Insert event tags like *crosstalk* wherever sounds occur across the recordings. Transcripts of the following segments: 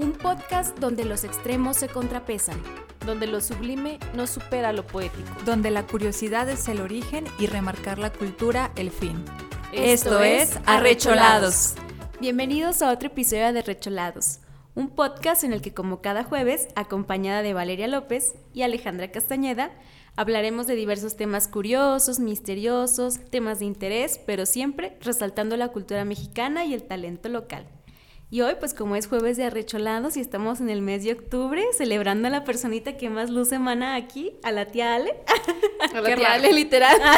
Un podcast donde los extremos se contrapesan. donde lo sublime no supera lo poético. donde la curiosidad es el origen y remarcar la cultura el fin. Esto es Arrecholados. Bienvenidos a otro episodio de Arrecholados, un podcast en el que como cada jueves, acompañada de Valeria López y Alejandra Castañeda, hablaremos de diversos temas curiosos, misteriosos, temas de interés, pero siempre resaltando la cultura mexicana y el talento local. Y hoy, pues como es jueves de arrecholados y estamos en el mes de octubre, celebrando a la personita que más luz emana aquí, a la tía Ale. A la tía Ale, literal. *laughs*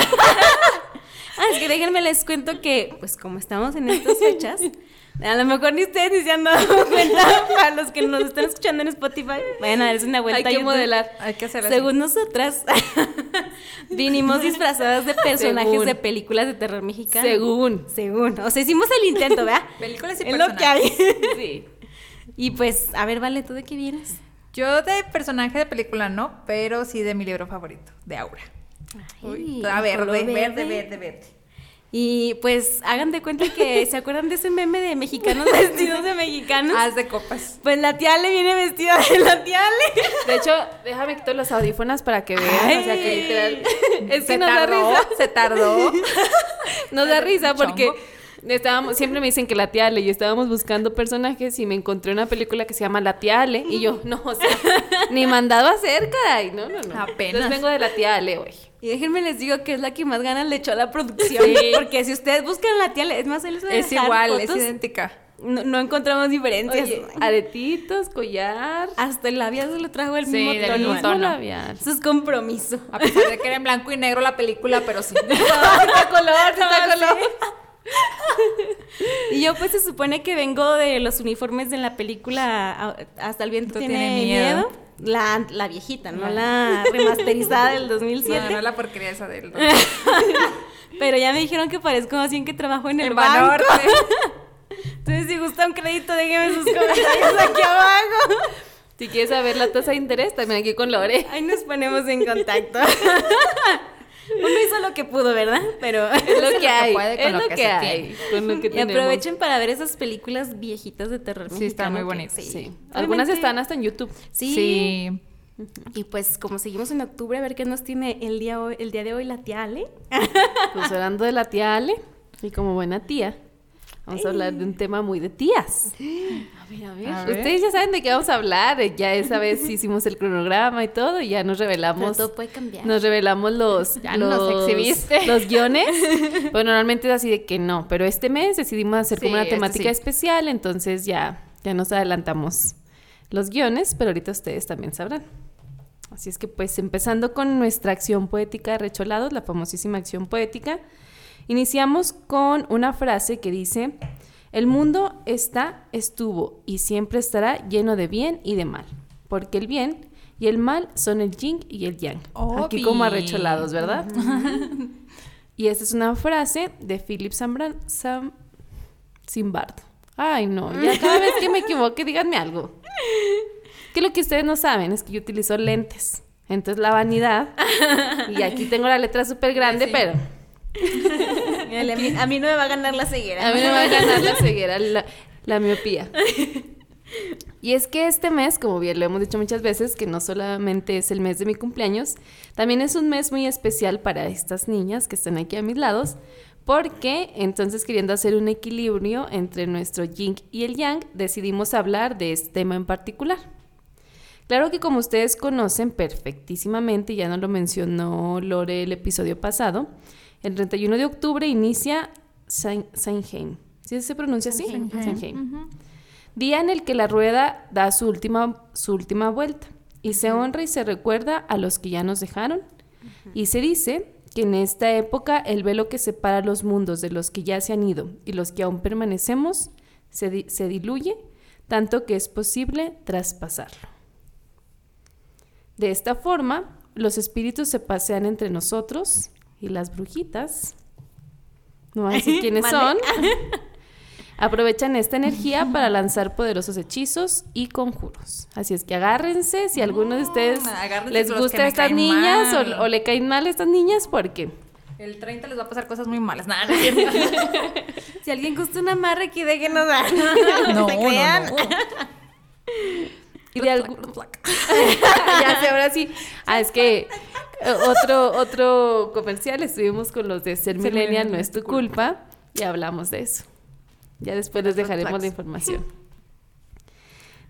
Ah, es que déjenme les cuento que, pues como estamos en estas fechas, *laughs* a lo mejor ni ustedes ni se han dado *laughs* cuenta, para los que nos están escuchando en Spotify, vayan a darse una vuelta Hay a que YouTube. modelar. Hay que hacer así. Según nosotras, *laughs* vinimos disfrazadas de personajes Según. de películas de terror mexicano. Según. Según. O sea, hicimos el intento, ¿verdad? *laughs* Películas y es lo que hay. Sí. Y pues, a ver, Vale, ¿tú de qué vienes? Yo de personaje de película no, pero sí de mi libro favorito, de Aura. Ay, a ver, color verde, verde, verde, verde. Y pues hagan de cuenta que *laughs* se acuerdan de ese meme de mexicanos *laughs* vestidos de mexicanos. Haz de copas. Pues la tía Ale viene vestida de la tía Ale. De hecho, déjame quitar los audífonos para que vean. O sea, que literal. Es que se nos da tardó, risa. se tardó. *laughs* Nos da risa porque estábamos, siempre me dicen que la tía Ale y estábamos buscando personajes y me encontré una película que se llama La tía Ale y yo, no, o sea, ni mandado a hacer, caray, no, no, no. Apenas. Entonces vengo de la tía Ale hoy. Y déjenme les digo que es la que más ganas le echó a la producción. Sí. Porque si ustedes buscan a la tía es más, él les voy a Es dejar igual, es idéntica. No, no encontramos diferencias. Oye, aretitos, collar. Hasta el labial se lo trajo el Sí, mismo del tono. mismo labial. Eso es compromiso. A pesar de que era en blanco y negro la película, pero sí. *laughs* está color, está *laughs* color. Y yo pues se supone que vengo de los uniformes de la película Hasta el viento tiene, tienes miedo. miedo. La, la viejita, no la remasterizada del 2007. No, no la porquería esa del... *laughs* Pero ya me dijeron que parezco más bien que trabajo en el En banco. Banorte. *laughs* Entonces si gusta un crédito, déjenme sus comentarios aquí abajo. Si quieres saber la tasa de interés, también aquí con Lore. Ahí nos ponemos en contacto. *laughs* Uno hizo lo que pudo, ¿verdad? Pero... *laughs* Es lo que que hay, puede con es lo lo que hay, con lo que Y aprovechen para ver esas películas viejitas de terror Sí, están muy bonitas. Sí. Algunas están hasta en YouTube. Sí. Sí. Y pues como seguimos en octubre, a ver qué nos tiene el día, hoy- el día de hoy la tía Ale. Pues hablando de la tía Ale, y como buena tía, vamos a hablar de un tema muy de tías. *gasps* A ver, a ver. A ver. Ustedes ya saben de qué vamos a hablar. eh, Ya esa vez *laughs* hicimos el cronograma y todo, y ya nos Pero revelamos. todo puede cambiar. Nos revelamos los, Ya los, nos exhibiste. los guiones. *laughs* Pues normalmente es así de que no, pero este mes decidimos hacer como una este temática sí. especial, entonces ya, ya nos adelantamos los guiones, pero ahorita ustedes también sabrán. Así es que pues empezando con nuestra acción poética de Recholados, la famosísima acción poética, iniciamos con una frase que dice, el mundo está, estuvo y siempre estará lleno de bien y de mal, porque el bien y el mal son el yin y el yang. Aquí como arrecholados, ¿verdad? *laughs* y esta es una frase de Philip Zambran, Sam, Simbard. Ay, no, ya *laughs* cada vez que me equivoque, díganme algo. Que lo que ustedes no saben es que yo utilizo lentes. Entonces la vanidad. Y aquí tengo la letra súper grande, Sí. pero *laughs* A mí, a mí no me va a ganar la ceguera. a mí no me va a ganar la ceguera, la, la miopía. *laughs* Y es que este mes, como bien lo hemos dicho muchas veces, que no solamente es el mes de mi cumpleaños, también es un mes muy especial para estas niñas que están aquí a mis lados, porque entonces queriendo hacer un equilibrio entre nuestro yin y el yang, decidimos hablar de este tema en particular. Claro que como ustedes conocen perfectísimamente, ya nos lo mencionó Lore el episodio pasado, el 31 de octubre inicia Sein- Samhain. ¿Sí se pronuncia así? Samhain. Día en el que la rueda da su última, su última vuelta y se honra y se recuerda a los que ya nos dejaron. Y se dice que en esta época el velo que separa los mundos de los que ya se han ido y los que aún permanecemos se, di- se diluye, tanto que es posible traspasarlo. De esta forma, los espíritus se pasean entre nosotros y las brujitas, no voy a decir *laughs* quiénes son, *laughs* aprovechan esta energía para lanzar poderosos hechizos y conjuros. Así es que agárrense, si a alguno de ustedes Mm, agárrense les gusta me estas niñas o, o le caen mal estas niñas, porque El 30 les va a pasar cosas muy malas. Nada, no. *laughs* Si alguien gusta una amarre, que déjenos dar. No, no, crean. no. Y de algún... ya sé, ahora sí. Ah, es que *laughs* otro, otro comercial estuvimos con los de Ser Millennial no es tu culpa y hablamos de eso. Ya después les dejaremos la información.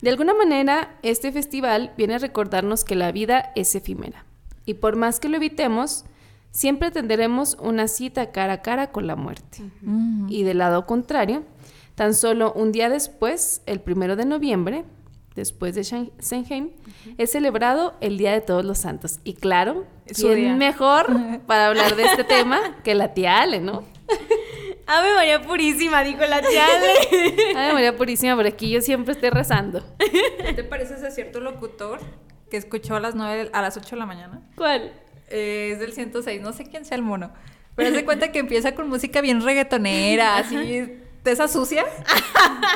De alguna manera, este festival viene a recordarnos que la vida es efímera. Y por más que lo evitemos, siempre tendremos una cita cara a cara con la muerte. Y del lado contrario, tan solo un día después, el primero de noviembre, después de Shan- Samhain, es celebrado el Día de Todos los Santos. Y claro, ¿quién día. mejor *laughs* para hablar de este tema que la tía Ale, ¿no? Ave María Purísima, dijo la tía Ale. *laughs* Ay, María Purísima, por aquí yo siempre estoy rezando. ¿Te pareces a cierto locutor que escuchó a las 9, a las 8 de la mañana? ¿Cuál? Eh, es del 106, no sé quién sea el mono. Pero se cuenta que empieza con música bien reggaetonera, así, de esa sucia. *laughs*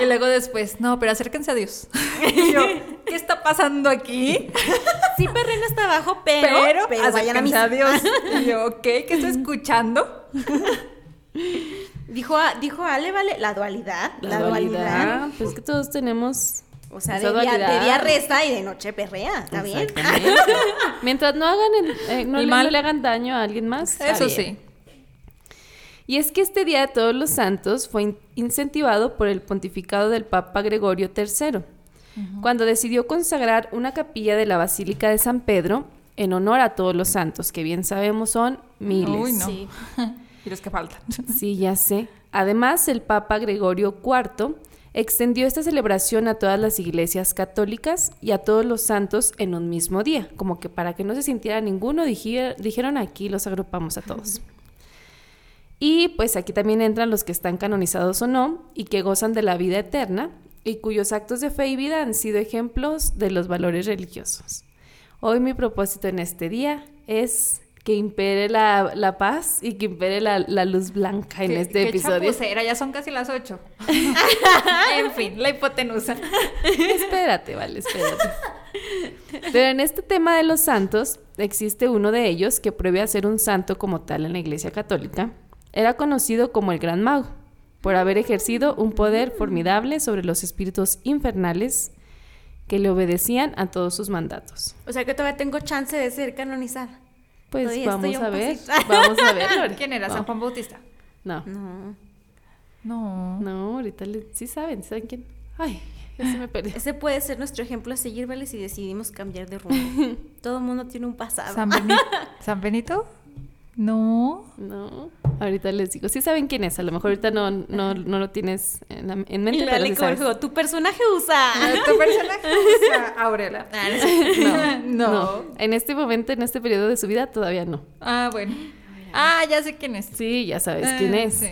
Y luego después, no, pero acérquense a Dios. *laughs* Y yo, ¿qué está pasando aquí? Sí, Perreno está abajo, pero, pero, vayan a acérquense misa. a Dios. *laughs* Y yo, ok, ¿qué estoy escuchando? Dijo, dijo Ale, vale, la dualidad. La, dualidad. Pues que todos tenemos. O sea, de día, de dualidad. día resta y de noche perrea. ¿Está bien? Mientras no hagan el- eh, no, El le, mal. no le hagan daño a alguien más. está Eso bien. sí. Y es que este Día de Todos los Santos fue in- incentivado por el pontificado del Papa Gregorio III, cuando decidió consagrar una capilla de la Basílica de San Pedro en honor a todos los santos, que bien sabemos son miles. Uy, no. Sí. *laughs* Y los que faltan. *laughs* Sí, ya sé. Además, el Papa Gregorio IV extendió esta celebración a todas las iglesias católicas y a todos los santos en un mismo día, como que para que no se sintiera ninguno, dije- dijeron aquí los agrupamos a todos. *laughs* Y pues aquí también entran los que están canonizados o no y que gozan de la vida eterna y cuyos actos de fe y vida han sido ejemplos de los valores religiosos. Hoy mi propósito en este día es que impere la, la paz y que impere la, la luz blanca en Qué- este qué episodio. chapucera, ya son casi las 8. *laughs* en fin, la hipotenusa. espérate, vale, espérate. Pero en este tema de los santos, existe uno de ellos que pruebe a ser un santo como tal en la Iglesia Católica. Era conocido como el Gran Mago, por haber ejercido un poder formidable sobre los espíritus infernales que le obedecían a todos sus mandatos. O sea que todavía tengo chance de ser canonizada. Pues Todavía vamos a ver, *laughs* vamos a ver. Lore. ¿Quién era? No, ¿San Juan Bautista? No, No. No. no, ahorita le- sí saben, ¿saben quién? Ay, ya se me perdió. Ese puede ser nuestro ejemplo a seguir, ¿vale? Si decidimos cambiar de rumbo. *laughs* Todo el mundo tiene un pasado. ¿San Benito? *laughs* ¿San Benito? No. No, ahorita les digo. Sí saben quién es, a lo mejor ahorita no, no, no lo tienes en, la- en Y mente, la pero sabes. tu personaje usa. ¿Tu personaje usa Aurela? *laughs* No, *laughs* No. no. En este momento, en este periodo de su vida, todavía no. Ah, bueno. Ah, ya sé quién es. Sí, ya sabes Ah, quién es. sí.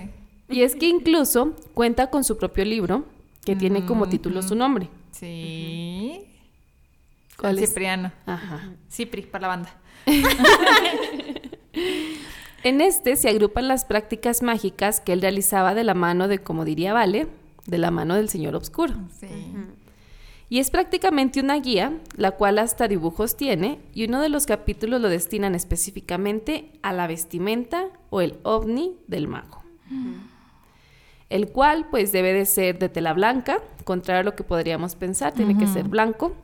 Y es que incluso cuenta con su propio libro, que tiene como título su nombre. Sí. ¿Cuál es? Cipriano. Ajá. Cipri, para la banda. *laughs* En este se agrupan las prácticas mágicas que él realizaba de la mano de, como diría Vale, de la mano del Señor Obscuro. Sí. Y es prácticamente una guía, la cual hasta dibujos tiene, y uno de los capítulos lo destinan específicamente a la vestimenta o el ovni del mago. El cual pues debe de ser de tela blanca, contrario a lo que podríamos pensar, tiene que ser blanco.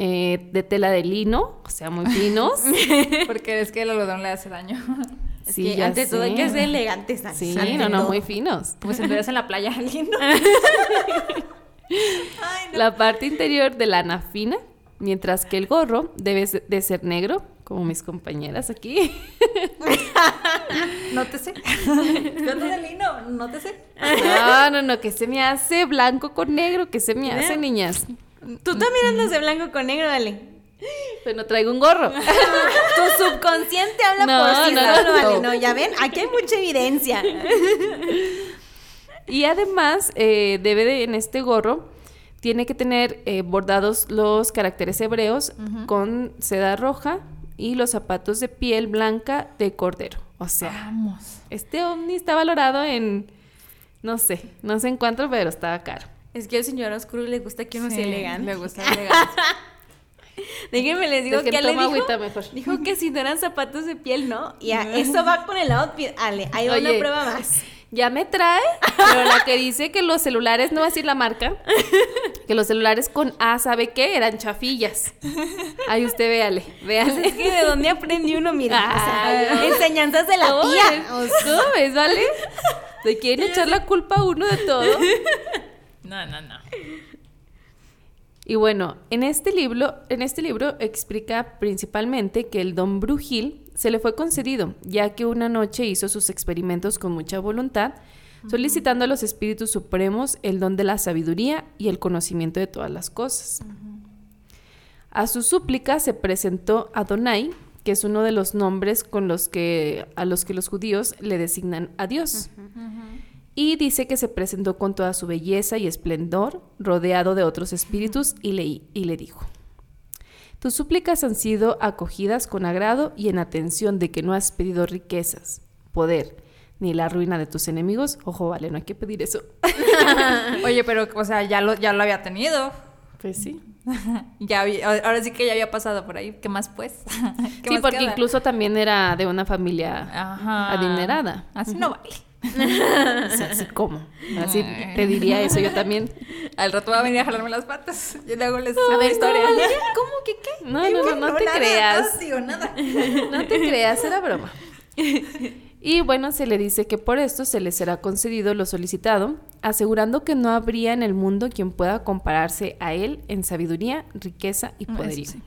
Eh, de tela de lino, o sea, muy finos. *laughs* *laughs* Porque es que el algodón le hace daño. Es Sí, que ante todo hay que sé. ser elegantes. Sí, Ante no, no, muy finos. Como si estuvieras en la playa *laughs* alguien. ¿no? La parte interior de lana fina, mientras que el gorro debe de ser negro, como mis compañeras aquí. Nótese. Gato de lino, nótese. No, no, no, que se me hace blanco con negro, que se me hace, niñas. Tú también andas de blanco con negro, dale. Pero no traigo un gorro. Tu subconsciente habla No, por sí no, solo, no. No, ya ven, aquí hay mucha evidencia. *laughs* Y además, eh, debe de, en este gorro, tiene que tener eh, bordados los caracteres hebreos con seda roja y los zapatos de piel blanca de cordero. O sea, Vamos. este ovni está valorado en, no sé, no sé en cuánto, pero estaba caro. Es que al señor oscuro le gusta que uno Sí, sea elegante. Le gusta *laughs* la elegancia. Déjenme les digo que le dijo, agüita mejor. dijo que si no eran zapatos de piel, ¿no? Y a- eso va con el outfit. Ale, una Oye. prueba más. *laughs* Ya me trae, pero la que dice que los celulares, no va a decir la marca, *laughs* que los celulares con A, ¿sabe qué? Eran chafillas. Ahí usted véale, véale. Es que de dónde aprendí uno, mira. o sea, Ah, enseñanzas de la ¿Cómo tía. ¿Cómo ves, vale? ¿De quieren echar la culpa a uno de todo? No, no, no. Y bueno, en este libro, en este libro explica principalmente que el don Brujil se le fue concedido, ya que una noche hizo sus experimentos con mucha voluntad, solicitando a los espíritus supremos el don de la sabiduría y el conocimiento de todas las cosas. A su súplica se presentó Adonai, que es uno de los nombres con los que a los que los judíos le designan a Dios. Y dice que se presentó con toda su belleza y esplendor, rodeado de otros espíritus, y le, y le dijo, Tus súplicas han sido acogidas con agrado y en atención de que no has pedido riquezas, poder, ni la ruina de tus enemigos. Ojo, vale, no hay que pedir eso. *laughs* Oye, pero, o sea, ya lo, ya lo había tenido. Pues sí. *laughs* Ya había- ahora sí que ya había pasado por ahí. ¿Qué más, pues? *laughs* ¿Qué Sí, más porque queda? incluso también era de una familia Ajá. adinerada. Así no vale. *laughs* O sea, así como. Así te diría eso yo también. Al rato va a venir a jalarme las patas. Yo le hago les A ver, historia. ¿Cómo *laughs* que qué? No, no, no, no te nada, creas. No digo nada. *laughs* No te creas, era broma. Y bueno, se le dice que por esto se le será concedido lo solicitado, asegurando que no habría en el mundo quien pueda compararse a él en sabiduría, riqueza y Eso poderío. sí.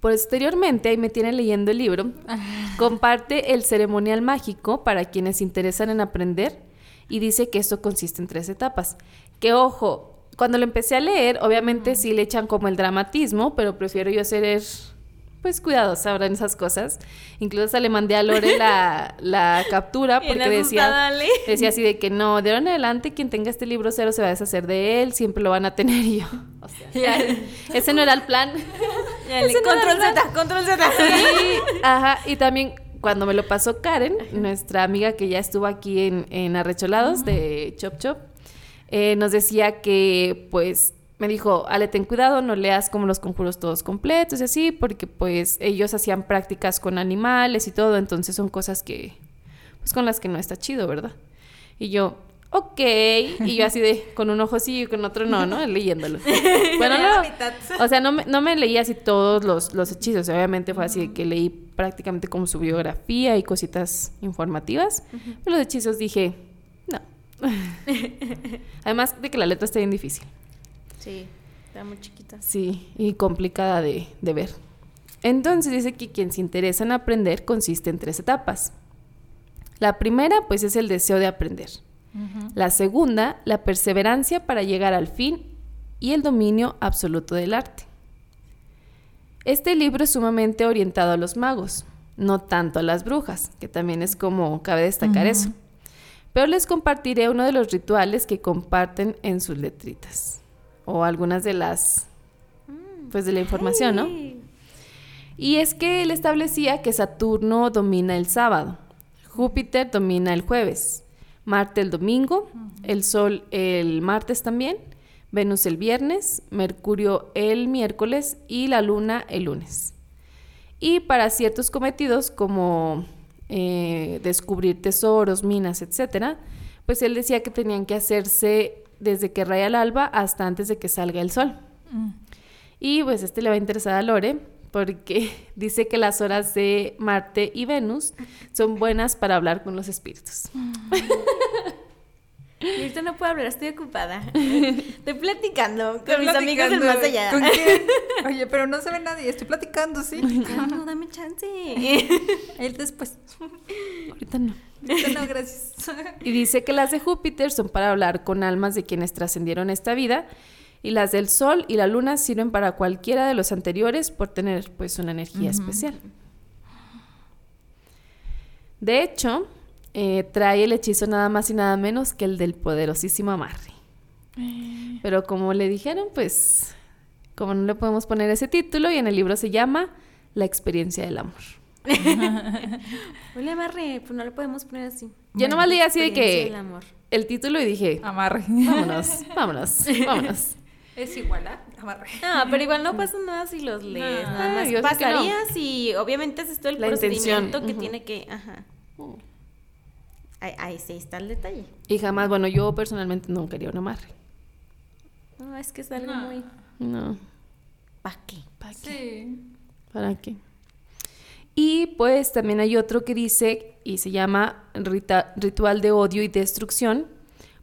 Posteriormente, ahí me tienen leyendo el libro, *laughs* comparte el ceremonial mágico para quienes se interesan en aprender y dice que esto consiste en tres etapas. Que ojo, cuando lo empecé a leer, obviamente sí le echan como el dramatismo, pero prefiero yo ser pues cuidadosa ahora en esas cosas. Incluso hasta le mandé a Lore la, *laughs* la captura porque decía, decía así de que no, de ahora en adelante quien tenga este libro cero se va a deshacer de él, siempre lo van a tener y *laughs* yo. O sea, ese no era el plan. Era Control. Z, control Z. Sí, ajá, y también cuando me lo pasó Karen, nuestra amiga que ya estuvo aquí en, en Arrecholados de Chop Chop, eh, nos decía que pues me dijo, Ale, ten cuidado, no leas como los conjuros todos completos y así, porque pues ellos hacían prácticas con animales y todo, entonces son cosas que, pues con las que no está chido, ¿verdad? Y yo, ok, y yo así de, con un ojo sí y con otro no, ¿no? *laughs* Leyéndolo. Bueno, no, o sea, no me, no me leí así todos los, los hechizos, obviamente fue así de que leí prácticamente como su biografía y cositas informativas, pero los hechizos dije, no. *laughs* Además de que la letra está bien difícil. Sí, está muy chiquita. Sí, y complicada de, de ver. Entonces dice que quien se interesa en aprender consiste en tres etapas. La primera, pues, es el deseo de aprender. La segunda, la perseverancia para llegar al fin y el dominio absoluto del arte. Este libro es sumamente orientado a los magos, no tanto a las brujas, que también es como cabe destacar eso. Pero les compartiré uno de los rituales que comparten en sus letritas o algunas de las pues de la información, ¿no? Y es que él establecía que Saturno domina el sábado, Júpiter domina el jueves, Marte el domingo, el Sol el martes también, Venus el viernes, Mercurio el miércoles y la Luna el lunes. Y para ciertos cometidos como eh, descubrir tesoros, minas, etcétera, pues él decía que tenían que hacerse desde que raya el alba hasta antes de que salga el sol. Mm. Y pues este le va a interesar a Lore porque *laughs* dice que las horas de Marte y Venus son buenas para hablar con los espíritus. *laughs* Y ahorita no puedo hablar, estoy ocupada. *laughs* Estoy platicando con Estoy mis amigos del platicando. más allá. ¿Con quién? Oye, pero no se ve nadie. Estoy platicando, sí. No, no, dame chance. Él después. Ahorita no. Ahorita no, gracias. Y dice que las de Júpiter son para hablar con almas de quienes trascendieron esta vida y las del Sol y la Luna sirven para cualquiera de los anteriores por tener pues una energía especial. De hecho, eh, trae el hechizo nada más y nada menos que el del poderosísimo amarre. Pero como le dijeron, pues como no le podemos poner ese título y en el libro se llama La experiencia del amor. *laughs* Hola, Marre, pues no le podemos poner así. Yo Bueno, nomás leí así de que el título y dije, Amarre. vámonos, vámonos, vámonos. *laughs* Es igual a amarre. No, pero igual no pasa nada si los lees. No. nada Ah, más yo no. pasarías y obviamente haces todo el La intención, procedimiento que tiene que. Ajá. Ahí, ahí sí está el detalle. Y jamás, bueno, yo personalmente no quería un amarre. No, es que es algo No. muy... No. ¿Para qué? ¿Para qué? Sí. ¿Para qué? Y pues también hay otro que dice, y se llama rita- ritual de odio y destrucción,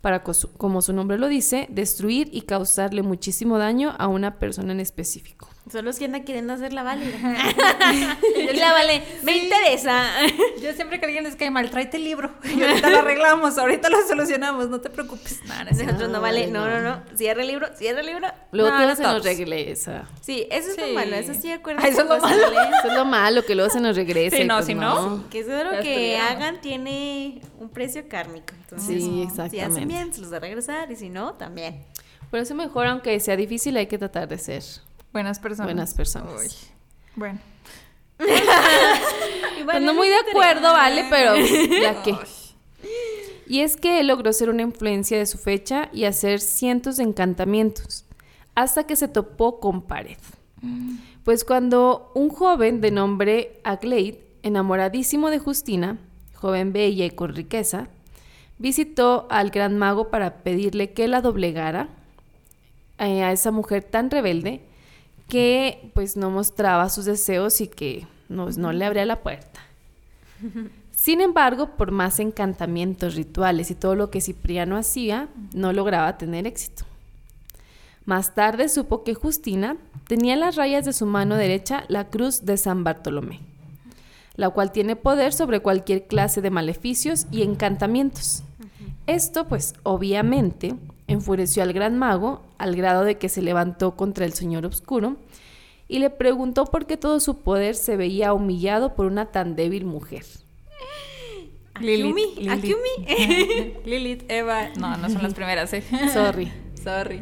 para, como su nombre lo dice, destruir y causarle muchísimo daño a una persona en específico. Son los que andan queriendo hacer la Vale. *laughs* y la Vale, me interesa. *laughs* Yo siempre que alguien les cae mal, tráete el libro. *laughs* Y ahorita lo arreglamos, ahorita lo solucionamos, no te preocupes. No. Nosotros no vale, Ay, no, no, no. no. Cierra el libro, cierra el libro. Luego No, todo no se nos regresa. Sí, eso es Sí. lo malo, eso sí de acuerdo. Ah, eso es lo malo. Vale. Eso es lo malo, que luego se nos regresa. Sí, no, pues si no. Que todo lo que hagan tiene un precio kármico. Entonces, Sí, Si exactamente. hacen bien, se los va a regresar. Y si no, también. Por eso mejor, aunque sea difícil, hay que tratar de ser. Buenas personas. Buenas personas. Uy. Bueno. *laughs* Pues bueno, no muy de acuerdo, vale, pero *laughs* ya que. Y es que él logró ser una influencia de su fecha y hacer cientos de encantamientos, hasta que se topó con pared. Pues cuando un joven de nombre Aglaid, enamoradísimo de Justina, joven bella y con riqueza, visitó al gran mago para pedirle que la doblegara eh, a esa mujer tan rebelde que pues no mostraba sus deseos y que no, no le abría la puerta. Sin embargo, por más encantamientos, rituales y todo lo que Cipriano hacía, no lograba tener éxito. Más tarde supo que Justina tenía en las rayas de su mano derecha la cruz de San Bartolomé, la cual tiene poder sobre cualquier clase de maleficios y encantamientos. Esto, pues, obviamente, enfureció al gran mago al grado de que se levantó contra el señor oscuro y le preguntó por qué todo su poder se veía humillado por una tan débil mujer. Akumi, Akumi. *laughs* Lilith, Eva. No, no son las primeras, ¿eh? Sorry. Sorry.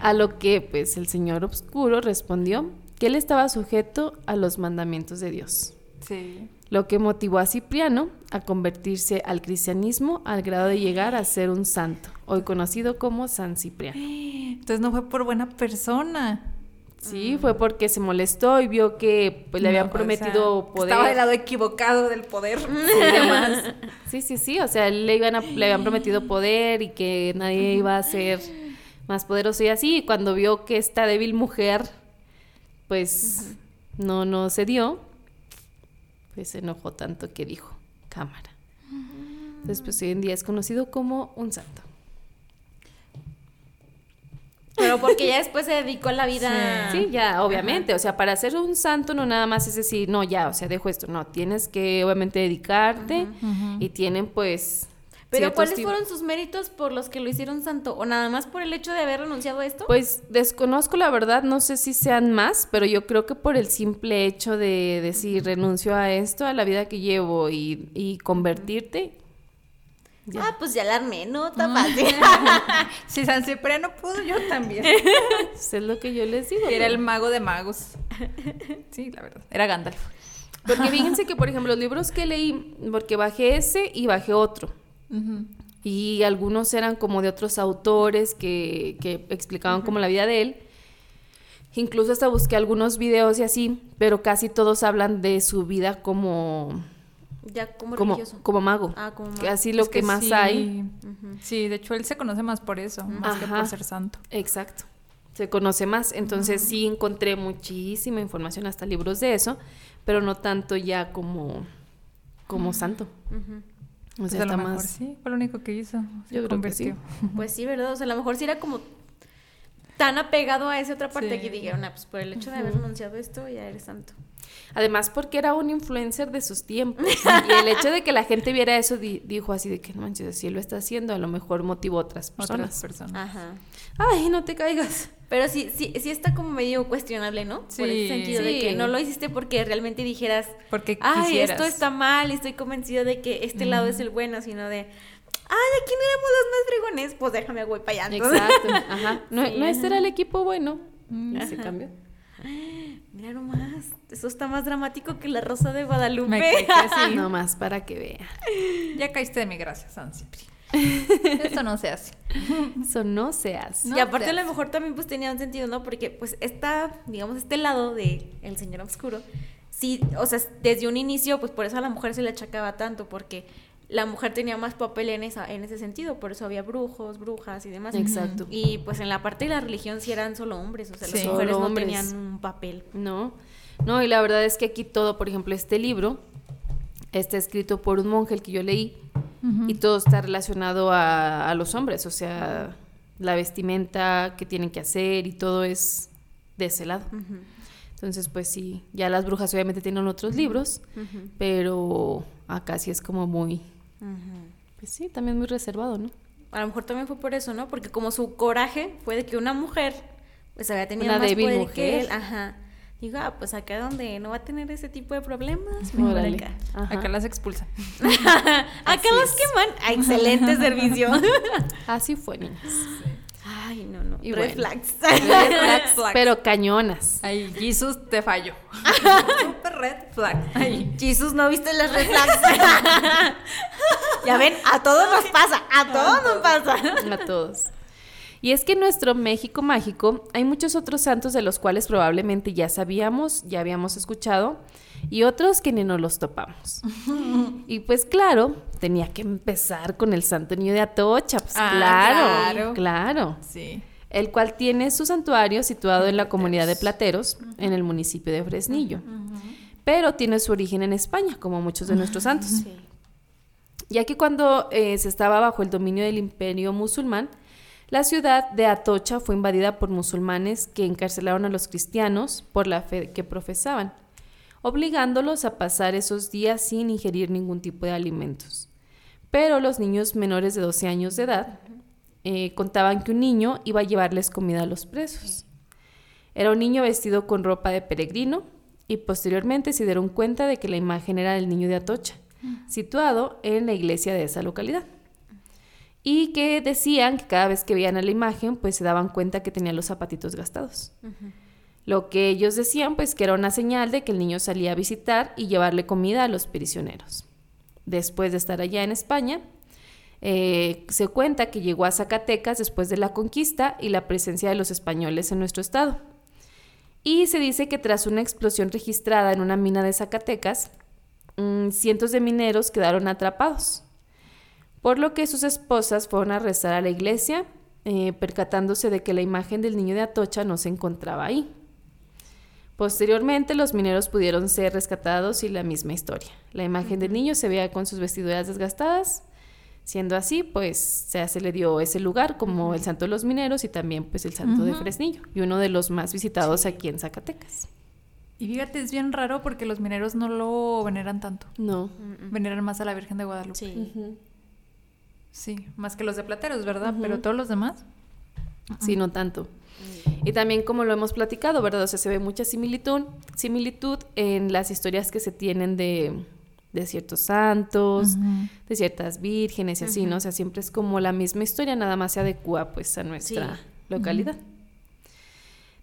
A lo que, pues, el señor oscuro respondió que él estaba sujeto a los mandamientos de Dios, Sí. Lo que motivó a Cipriano a convertirse al cristianismo al grado de llegar a ser un santo, hoy conocido como San Cipriano. Entonces no fue por buena persona. Sí, fue porque se molestó y vio que pues, le habían No, o prometido sea, poder. Estaba del lado equivocado del poder. *laughs* Sí, sí, sí, o sea, le, iban a- le habían prometido poder y que nadie iba a ser más poderoso y así. Y cuando vio que esta débil mujer, pues, no, no se dio, pues se enojó tanto que dijo, cámara. Entonces, pues hoy en día es conocido como un santo. Pero porque ya después se dedicó a la vida. Sí, ya, obviamente. O sea, para ser un santo no nada más es decir, no, ya, o sea, dejo esto. No, tienes que obviamente dedicarte y tienen pues... Pero ¿cuáles fueron sus méritos por los que lo hicieron santo? ¿O nada más por el hecho de haber renunciado a esto? Pues desconozco la verdad, no sé si sean más, pero yo creo que por el simple hecho de decir renuncio a esto, a la vida que llevo y, y convertirte, ya. Ah, pues ya la armé, ¿no? *laughs* Está fácil. *laughs* Si San Cipriano pudo, yo también. *laughs* es lo que yo les digo. Era pero- el mago de magos. Sí, la verdad. Era Gandalf. Porque fíjense que, por ejemplo, los libros que leí, porque bajé ese y bajé otro. Y algunos eran como de otros autores que, que explicaban como la vida de él. Incluso hasta busqué algunos videos y así, pero casi todos hablan de su vida como, ya como como, religioso. como mago. Ah, como mago. así lo Es que, más sí. hay. Sí, de hecho él se conoce más por eso, más que por ser santo. Exacto. Se conoce más. Entonces sí encontré muchísima información, hasta libros de eso, pero no tanto ya como, como santo. O Pues sea, a lo mejor más. sí, fue lo único que hizo. Se Yo creo que sí. convirtió. *laughs* Pues sí, ¿verdad? O sea, a lo mejor sí era como tan apegado a esa otra parte Sí. que dijeron, ah, pues por el hecho de haber renunciado a esto, ya eres santo. Además, porque era un influencer de sus tiempos. y el hecho de que la gente viera eso, di- dijo así de que no manches, si lo está haciendo, a lo mejor motivó a otras personas. Otras personas. Ajá. Ay, no te caigas. Pero sí, sí, sí está como medio cuestionable, ¿no? Por Sí. ese sentido de Sí. que no lo hiciste porque realmente dijeras, Porque ay, quisieras. esto está mal y estoy convencido de que este lado es el bueno, sino de, ay, aquí no éramos los más fregones, pues déjame voy para allá. entonces". Exacto. *laughs* Ajá. No, Sí, no este ajá. era el equipo bueno. Mm. Se cambió. Mira nomás, eso está más dramático que la Rosa de Guadalupe. Me que sí. *laughs* No más para que vea. Ya caíste de mi gracia, San Cipri. *laughs* Esto no se hace. Eso no se hace. No y aparte a lo mejor también pues tenía un sentido, ¿no? Porque pues esta, digamos, este lado de el señor oscuro, sí, o sea, desde un inicio pues por eso a la mujer se le achacaba tanto, porque la mujer tenía más papel en, esa, en ese sentido, por eso había brujos, brujas y demás. Exacto. Y pues en la parte de la religión sí eran solo hombres, o sea, Sí. las mujeres no hombres. tenían un papel. No, no, y la verdad es que aquí todo, por ejemplo, este libro está escrito por un monje, el que yo leí, y todo está relacionado a, a los hombres, o sea, la vestimenta que tienen que hacer y todo es de ese lado. Entonces, pues sí, ya las brujas obviamente tienen otros libros, pero acá sí es como muy, pues sí, también muy reservado, ¿no? A lo mejor también fue por eso, ¿no? Porque como su coraje fue de que una mujer pues había tenido Una más débil poder mujer. que él, ajá. Digo, ah, pues acá donde no va a tener ese tipo de problemas, mejor Órale. acá. Ajá. Acá las expulsan. *laughs* acá Así es. queman. Ah, excelente servicio. *laughs* Así fue, niñas. Ay, no, no. Y Red bueno. flags. Red flags. *laughs* Pero cañonas. Ay, Jesus te falló. *laughs* Super red flag. Ay. Jesus, ¿no viste las red flags? *laughs* ya ven, a todos nos pasa, a todos nos pasa. A todos. Y es que en nuestro México mágico hay muchos otros santos de los cuales probablemente ya sabíamos, ya habíamos escuchado, y otros que ni nos los topamos. *laughs* y pues claro, tenía que empezar con el Santo Niño de Atocha, pues Ah, claro, claro. claro, Sí. el cual tiene su santuario situado en la comunidad de Plateros, en el municipio de Fresnillo. Pero tiene su origen en España, como muchos de nuestros santos. Sí. Ya que cuando eh, se estaba bajo el dominio del imperio musulmán, la ciudad de Atocha fue invadida por musulmanes que encarcelaron a los cristianos por la fe que profesaban, obligándolos a pasar esos días sin ingerir ningún tipo de alimentos. Pero los niños menores de 12 años de edad eh, contaban que un niño iba a llevarles comida a los presos. Era un niño vestido con ropa de peregrino y posteriormente se dieron cuenta de que la imagen era del niño de Atocha, situado en la iglesia de esa localidad. Y que decían que cada vez que veían a la imagen, pues se daban cuenta que tenía los zapatitos gastados. Lo que ellos decían, pues que era una señal de que el niño salía a visitar y llevarle comida a los prisioneros. Después de estar allá en España, eh, se cuenta que llegó a Zacatecas después de la conquista y la presencia de los españoles en nuestro estado. Y se dice que tras una explosión registrada en una mina de Zacatecas, mm, cientos de mineros quedaron atrapados, por lo que sus esposas fueron a rezar a la iglesia, eh, percatándose de que la imagen del niño de Atocha no se encontraba ahí. Posteriormente, los mineros pudieron ser rescatados y la misma historia. La imagen del niño se veía con sus vestiduras desgastadas. Siendo así, pues se, le dio ese lugar como el santo de los mineros y también pues el santo de. Fresnillo y uno de los más visitados aquí en Zacatecas. Y fíjate, es bien raro porque los mineros no lo veneran tanto. No. Veneran más a la Virgen de Guadalupe. Sí. Sí, más que los de plateros, ¿verdad? Pero todos los demás. Sí, no tanto. Y también como lo hemos platicado, ¿verdad? O sea, se ve mucha similitud, similitud en las historias que se tienen de, de ciertos santos, de ciertas vírgenes y así, ¿no? O sea, siempre es como la misma historia, nada más se adecua pues a nuestra Sí. localidad.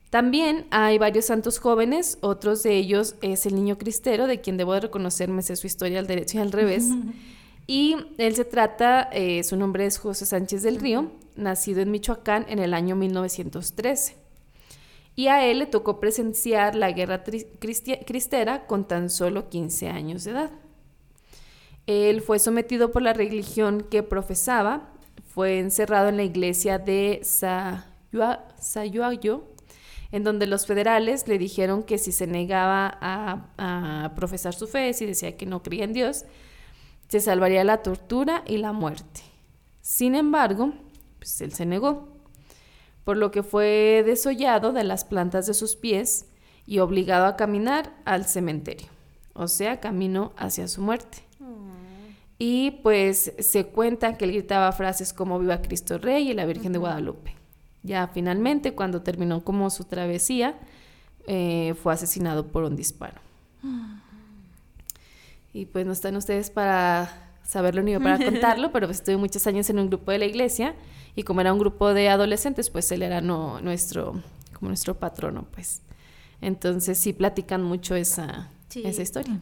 También hay varios santos jóvenes, otros de ellos es el niño cristero, de quien debo de reconocerme sé su historia al derecho y al revés. *laughs* Y él se trata, eh, su nombre es José Sánchez del Río, nacido en Michoacán en el año 1913. Y a él le tocó presenciar la guerra cristera con tan solo 15 años de edad. Él fue sometido por la religión que profesaba, fue encerrado en la iglesia de Sayua- Sayuayo, en donde los federales le dijeron que si se negaba a, a profesar su fe, si decía que no creía en Dios, se salvaría la tortura y la muerte. Sin embargo, pues él se negó, por lo que fue desollado de las plantas de sus pies y obligado a caminar al cementerio, o sea, camino hacia su muerte. Y pues se cuenta que él gritaba frases como Viva Cristo Rey y la Virgen de Guadalupe. Ya finalmente, cuando terminó como su travesía, eh, fue asesinado por un disparo. Y pues no están ustedes para saberlo ni yo para *laughs* contarlo, pero pues estuve muchos años en un grupo de la iglesia y como era un grupo de adolescentes, pues él era no, nuestro, como nuestro patrono, pues. Entonces sí platican mucho esa, Sí. esa historia.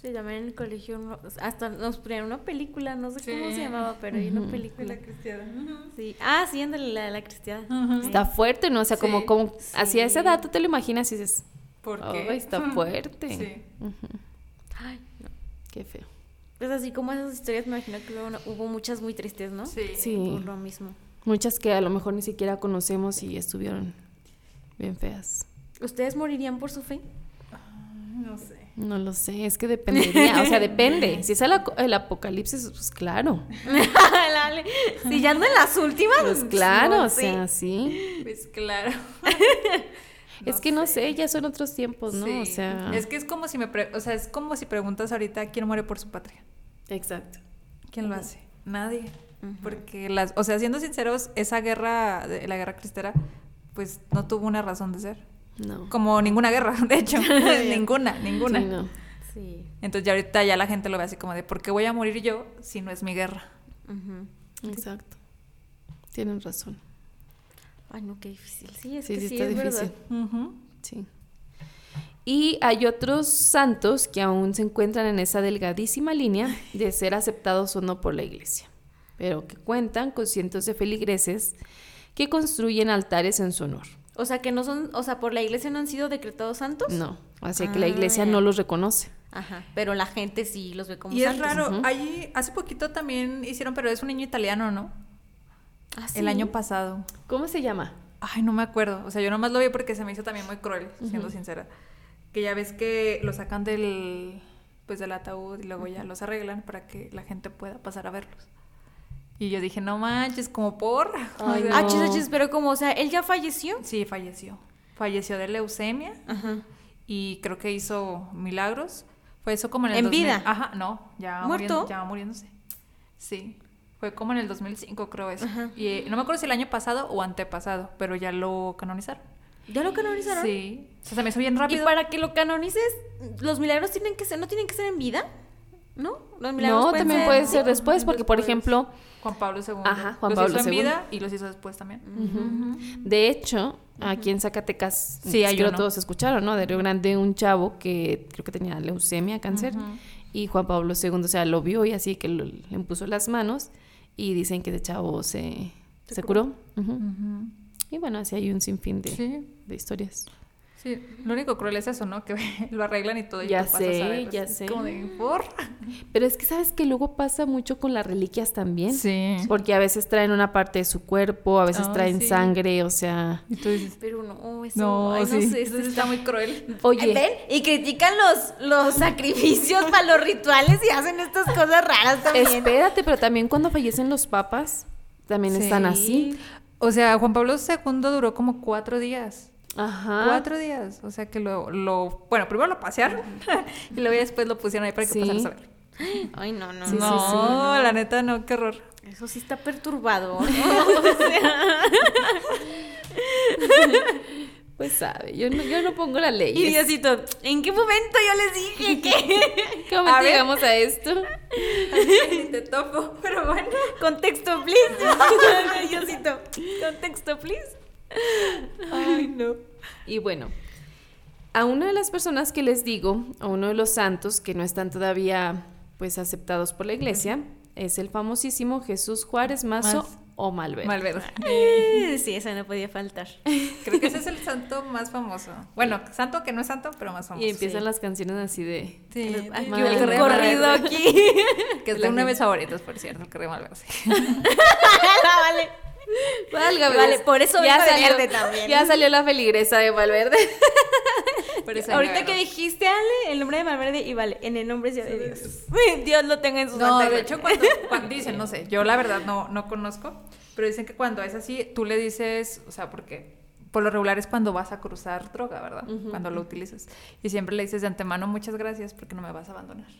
Sí, también en el colegio hasta nos ponían una película, no sé cómo Sí. se llamaba, pero hay una película. cristiana. Sí. Ah, sí, ándale, la de la cristiana. Está fuerte, ¿no? O sea, como, Sí. como hacia esa Sí. edad tú te lo imaginas y dices, ¿Por "Ay, qué? está *laughs* fuerte. Sí. Ay. Qué feo. Pues así como esas historias, me imagino que hubo muchas muy tristes, ¿no? Sí. Sí. Por lo mismo. Muchas que a lo mejor ni siquiera conocemos y estuvieron bien feas. ¿Ustedes morirían por su fe? No sé. No lo sé, es que dependería, o sea, depende. *laughs* Si es el, apocalipsis, pues claro. *laughs* Dale. si ya ando en las últimas. Pues claro, no o sea, sí. Pues claro. *laughs* es que no sé, ya son otros tiempos, ¿no? Sí. O sea, Es que es como si me pre- o sea, es como si preguntas ahorita quién muere por su patria. exacto. ¿Quién lo hace? Nadie. Porque las, o sea, siendo sinceros, esa guerra, de- la guerra cristera, pues no tuvo una razón de ser. No. Como ninguna guerra, *laughs* de hecho. ninguna, *laughs* ninguna. Sí, no. Sí. Entonces ya ahorita ya la gente lo ve así como de, ¿por qué voy a morir yo si no es mi guerra? Exacto. Tienen razón. Ay, no, qué difícil. Sí, es Sí, que sí sí, está es difícil. Sí. Y hay otros santos que aún se encuentran en esa delgadísima línea de ser aceptados o no por la iglesia, pero que cuentan con cientos de feligreses que construyen altares en su honor. O sea, que no son, o sea, por la iglesia no han sido decretados santos. No, así que la Ah, iglesia no los reconoce. Ajá, pero la gente sí los ve como Y es santos. raro, Ujú. ahí hace poquito también hicieron, pero es un niño italiano, ¿no? Ah, ¿sí? El año pasado. ¿Cómo se llama? Ay, no me acuerdo. O sea, yo nomás lo vi porque se me hizo también muy cruel, siendo sincera. Que ya ves que lo sacan del pues del ataúd y luego ya los arreglan para que la gente pueda pasar a verlos. Y yo dije, no manches, como por. *laughs* Ay, no. Ah, chis, ah, chis, pero como, o sea, él ya falleció. Sí, falleció. Falleció de leucemia Ajá. y creo que hizo milagros. Fue eso como en el ¿En 2000. vida? Ajá, no, ya ¿Muerto? muriendo- ya muriéndose. Sí. Fue como en el 2005, creo eso. Ajá. Y eh, no me acuerdo si el año pasado o antepasado, pero ya lo canonizaron. ¿Ya lo canonizaron? Sí. O sea, se me hizo bien Y rápido. para que lo canonices, los milagros tienen que ser, no tienen que ser en vida, ¿no? Los milagros No, también ser- puede ser sí, después, porque por ejemplo, Juan Pablo II. Ajá, Juan los Pablo hizo en II. vida y los hizo después también. de hecho, aquí en Zacatecas, Sí, hay creo uno. todos escucharon, ¿no? De Río Grande, un chavo que creo que tenía leucemia, cáncer, y Juan Pablo II, o sea, lo vio y así que lo- le impuso las manos y dicen que ese chavo se, se, curó. Ujú. Ujú. Y bueno, así hay un sinfín de, Sí. de historias. Sí, lo único cruel es eso, ¿no? Que *laughs* lo arreglan y todo y Ya tú pasas sé, a ya Es sé. Como de, ¿por? Pero es que sabes que luego pasa mucho con las reliquias también. Sí. Porque a veces traen una parte de su cuerpo, a veces traen sí. sangre, o sea... Y tú dices, Pero no, eso no, ay, no sé, eso está muy cruel. Oye, ¿Ven? Y critican los, los sacrificios para los rituales y hacen estas cosas raras también. espérate, pero también cuando fallecen los papas, también están Sí. así. O sea, Juan Pablo II duró como cuatro días. Ajá. Cuatro días. O sea que lo, lo bueno, primero lo pasearon *laughs* y luego ya después lo pusieron ahí para que Sí. a ver. Ay, no, no. Sí, sí, no, sí. la neta no, qué horror. Eso sí está perturbador. ¿no? *laughs* O sea, Pues sabe, yo no, yo no pongo la ley. y Diosito, ¿en qué momento yo les dije *laughs* que ¿Cómo A ver. llegamos a esto? Te topo, pero bueno. contexto, please? Diosito, contexto, please. Ay, no. Y bueno, a una de las personas que les digo, a uno de los santos que no están todavía pues aceptados por la iglesia, es el famosísimo Jesús Juárez Mazo o Malverde. Malverde. Sí, esa no podía faltar. Creo que ese es el santo más famoso. Bueno, santo que no es santo, pero más famoso. Y empiezan Sí. las canciones así de... Sí, Ay, sí, Malverde. corrido aquí. *laughs* Que es La de uno de mis favoritos, por cierto, el corrido Malverde. *laughs* vale. *laughs* Válgame, Vale, por eso de verde también. *laughs* Ya salió la feligresa de. *laughs* Por eso Ahorita que dijiste, Ale, el nombre de Malverde, y vale, en el nombre sea de Dios. Dios lo tenga en su No, de hecho, cuando, cuando dicen, no sé, yo la verdad no, no conozco, pero dicen que cuando es así, tú le dices, o sea, porque por lo regular es cuando vas a cruzar droga, ¿verdad? Cuando lo utilizas. Y siempre le dices de antemano, muchas gracias porque no me vas a abandonar.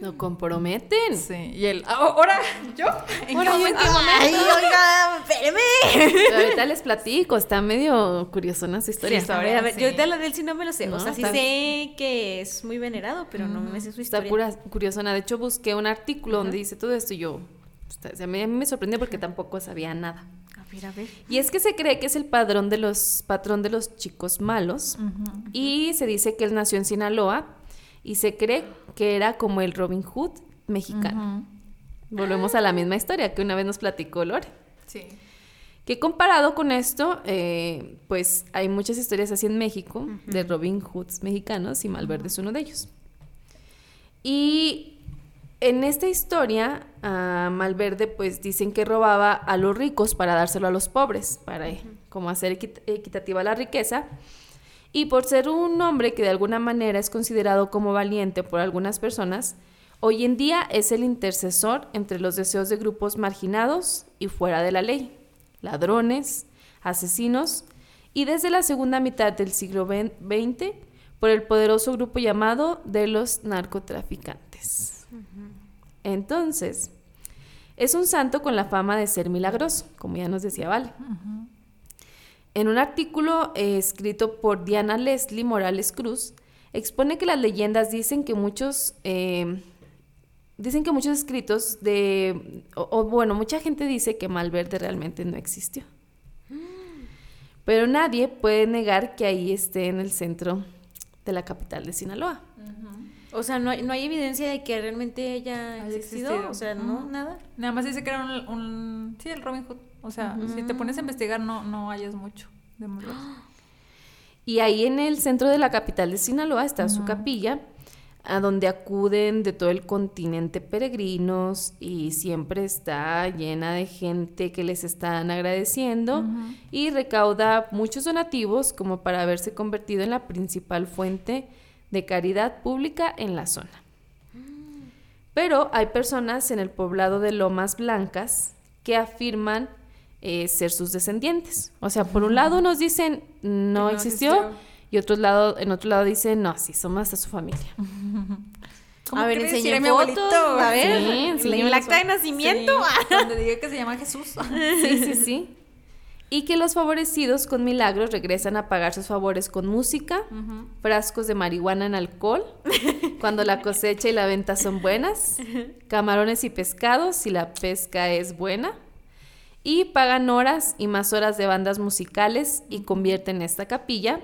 Lo comprometen. Sí, y él, "Ah, ¿ahora? ¿Yo? ¿En qué ¿yo en momento? qué Ay, oiga, espéreme. Ahorita les platico, está medio curiosona su historia. Sí, A ver, a ver, Sí. yo ahorita la de él sí no me lo sé. No, o sea, sí está- sé que es muy venerado, pero no me sé su Está historia. pura, curiosona. De hecho, busqué un artículo donde dice todo esto y yo... está- o sea, a mí me sorprendió porque tampoco sabía nada. A ver, a ver. Y es que se cree que es el padrón de los, patrón de los chicos malos. Ujú. Y se dice que él nació en Sinaloa y se cree que era como el Robin Hood mexicano. Volvemos a la misma historia que una vez nos platicó Lore. Sí. Que comparado con esto, eh, pues hay muchas historias así en México de Robin Hoods mexicanos y Malverde es uno de ellos. Y en esta historia, a Malverde pues dicen que robaba a los ricos para dárselo a los pobres, para como hacer equit- equitativa la riqueza. Y por ser un hombre que de alguna manera es considerado como valiente por algunas personas, hoy en día es el intercesor entre los deseos de grupos marginados y fuera de la ley, ladrones, asesinos, y desde la segunda mitad del siglo XX por el poderoso grupo llamado de los narcotraficantes. Entonces, es un santo con la fama de ser milagroso, como ya nos decía Vale. En un artículo eh, escrito por Diana Leslie Morales Cruz, expone que las leyendas dicen que muchos eh, dicen que muchos escritos de o, o, bueno, mucha gente dice que Malverde realmente no existió. Pero nadie puede negar que ahí esté en el centro de la capital de Sinaloa. O sea, no hay, no hay evidencia de que realmente haya Haya existido. existido. O sea, no, nada. Nada más dice que era un, un- sí, el Robin Hood. O sea, si te pones a investigar no, no hayas mucho de Malverde. Y ahí en el centro de la capital de Sinaloa está su capilla, a donde acuden de todo el continente peregrinos y siempre está llena de gente que les están agradeciendo y recauda muchos donativos como para haberse convertido en la principal fuente de caridad pública en la zona. Pero hay personas en el poblado de Lomas Blancas que afirman eh, ser sus descendientes. O sea, por un lado nos dicen no, no existió, existió. y otro lado, en otro lado dicen no, sí, somos hasta su familia. *laughs* ¿Cómo A ver, enseñé mi abuelito. A ver, Sí, el acta de nacimiento. Sí, *laughs* donde diga que se llama Jesús. *laughs* Sí, sí, sí. Y que los favorecidos con milagros regresan a pagar sus favores con música, frascos de marihuana en alcohol, cuando la cosecha y la venta son buenas, camarones y pescados si la pesca es buena, y pagan horas y más horas de bandas musicales y convierten esta capilla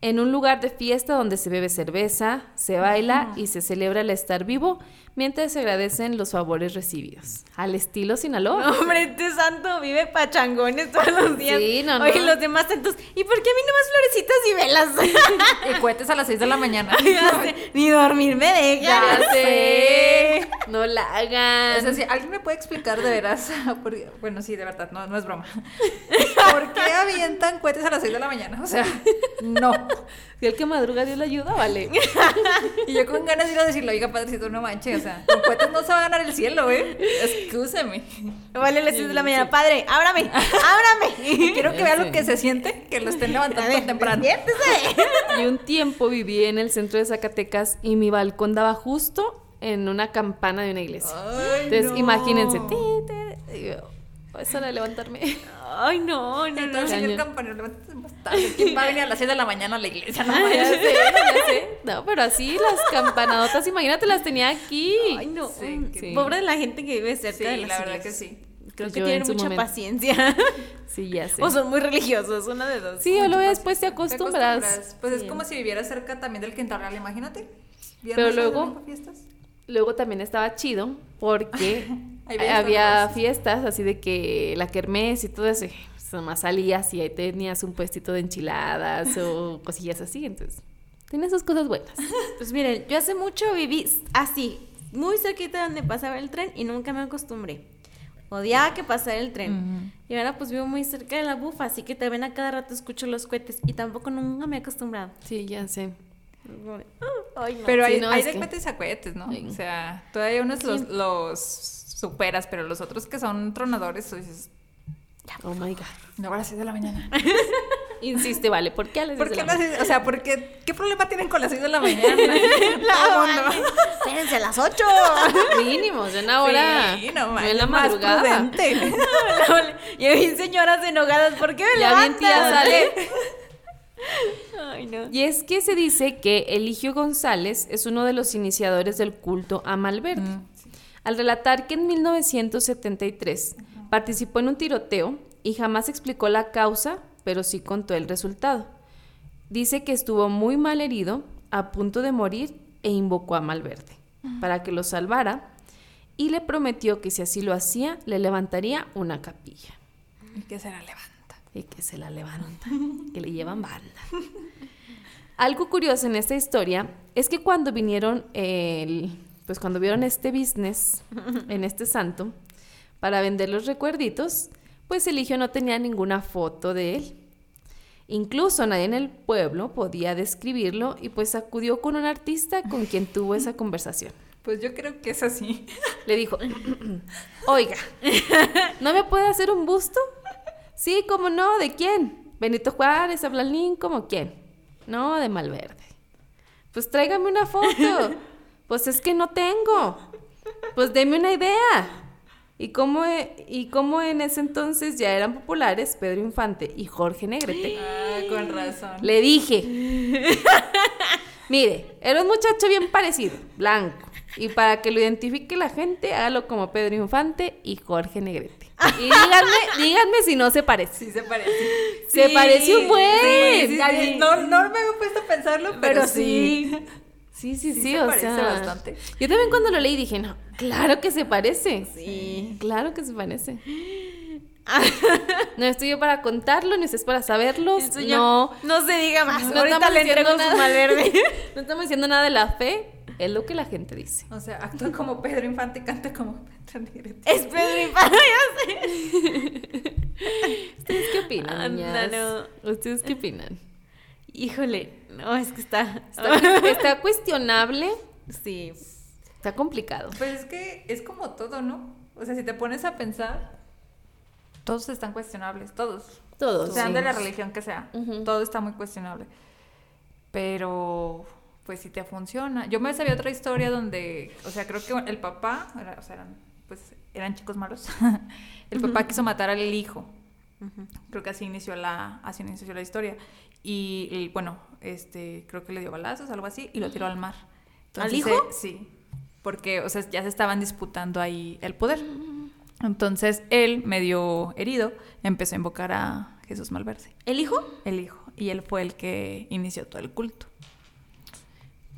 en un lugar de fiesta donde se bebe cerveza, se baila y se celebra el estar vivo mientras se agradecen los favores recibidos. Al estilo Sinaloa. No, hombre, este santo vive pachangones todos los *laughs* días. Sí, no, Oye, no. los demás santos, ¿y por qué a mí nomás florecitas y velas? *laughs* y cohetes a las 6 de la mañana. *laughs* Ya sé, Ni dormir me deja. Ya sé. No la hagan. O sea, si alguien me puede explicar de veras, porque- bueno, sí, de verdad, no, no es broma. ¿Por qué avientan cohetes a las 6 de la mañana? O sea, no. Si el que madruga Dios le ayuda, vale. *laughs* Y yo con ganas de ir a decirle, oiga, padrecito, no manches, o sea, con cohetes no se va a ganar el cielo, ¿eh? Excúseme. Vale, a las 6 de la mañana. Padre, ábrame, *laughs* ábrame. Quiero que vea lo que se siente, que lo estén levantando tan temprano. *laughs* Y un tiempo viví en el centro de Zacatecas y mi balcón daba justo en una campana de una iglesia. Ay, Entonces, no. imagínense. ti, ti, yo, es hora de levantarme. Ay, no, no, no. Entonces, señor campanero, levántate más tarde. ¿Quién va a venir a las 6 de la mañana a la iglesia? No, ya sé, ya sé. No, pero así las campanadotas, imagínate, las tenía aquí. Ay, no. Sí, Pobre de la gente que vive cerca Sí, de las la verdad iglesias. que sí. Creo que yo tienen mucha momento. paciencia. *laughs* Sí, ya sé. o son muy religiosos, una de dos. Sí, o luego después te Te acostumbras. Pues es como si vivieras cerca también del Quintal Real, imagínate. Pero Viernes, luego-. Luego también estaba chido porque *laughs* había fiestas así de que la kermés y todo eso. Pues nomás salías y ahí tenías un puestito de enchiladas o *laughs* cosillas así. Entonces, tiene sus cosas buenas. *laughs* Pues miren, yo hace mucho viví así, muy cerquita de donde pasaba el tren y nunca me acostumbré. Odiaba que pasara el tren. Y ahora pues vivo muy cerca de la bufa, así que también a cada rato escucho los cohetes y tampoco nunca me he acostumbrado. Sí, ya sé. "Ah, Ay, no. Pero Sí, hay, no, hay de que- cohetes a cohetes, ¿no? Sí. O sea, todavía unos los, los superas, pero los otros que son tronadores, tú dices, Oh my God. no, a las 6 de la mañana. *laughs* Insiste, vale. ¿Por qué a las ¿Por seis qué de la las seis- O sea, ¿por qué, ¿qué problema tienen con las 6 de la mañana? *laughs* No, vale. Espérense a las 8. mañana? *laughs* Mínimo, de una hora. Sí, no, no manches, en la más madrugada. y vi señoras enojadas, ¿por qué me Ya bien levantan? tía sale. Ay, no. Y es que se dice que Eligio González es uno de los iniciadores del culto a Malverde. Mm, Al relatar que en 1973 participó en un tiroteo y jamás explicó la causa, pero sí contó el resultado. Dice que estuvo muy mal herido, a punto de morir, e invocó a Malverde para que lo salvara y le prometió que si así lo hacía, le levantaría una capilla. ¿Y qué será levanta? Y que se la levanta, que le llevan banda. Algo curioso en esta historia es que cuando vinieron el- pues cuando vieron este business *laughs* en este santo, para vender los recuerditos, pues Eligio no tenía ninguna foto de él. Incluso nadie en el pueblo podía describirlo y pues acudió con un artista con quien tuvo esa conversación. Pues yo creo que es así. Le dijo, oiga, ¿no me puede hacer un busto? Sí, ¿cómo no? ¿De quién? Benito Juárez, Ablalín, ¿cómo quién? No, de Malverde. Pues tráigame una foto. Pues es que no tengo. Pues deme una idea. Y como, y como en ese entonces ya eran populares Pedro Infante y Jorge Negrete. Ah, con razón. Le dije, *laughs* mire, era un muchacho bien parecido, blanco. Y para que lo identifique la gente, hágalo como Pedro Infante y Jorge Negrete. Y díganme, *laughs* díganme si no se parece. Sí, se parece. Se parece un buen. Sí, sí, no, no me había puesto a pensarlo, pero, sí. Sí, sí, sí, se o parece sea. bastante. Yo también cuando lo leí dije, no, claro que se parece. Sí. Claro que se parece. *laughs* no estoy yo para contarlo, ni ustedes para saberlo. No, No se diga más. no Ahorita estamos le su nada. malverde. *laughs* no estamos diciendo nada de la fe, es lo que la gente dice. O sea, actúa como Pedro Infante y canta como Pedro Negrete. *laughs* Es Pedro Infante, ya sé. ¿Ustedes qué opinan, niñas? ¿Ustedes qué opinan? Híjole, no, es que está... Está, *laughs* está cuestionable, Sí. está complicado. Pues es que es como todo, ¿no? O sea, si te pones a pensar, todos están cuestionables, todos. Todos. Sean sí. de la religión que sea, todo está muy cuestionable. Pero, pues si te funciona. Yo me sabía otra historia donde, o sea, creo que el papá, era- o sea, eran, pues eran chicos malos. *laughs* el papá quiso matar al hijo. Creo que así inició la, así inició la historia. Y, y, bueno, este, creo que le dio balazos, algo así, y lo tiró al mar. ¿Al hijo? eh, sí. Porque, o sea, ya se estaban disputando ahí el poder. Entonces él, medio herido, empezó a invocar a Jesús Malverde, ¿El hijo? el hijo. Y él fue el que inició todo el culto.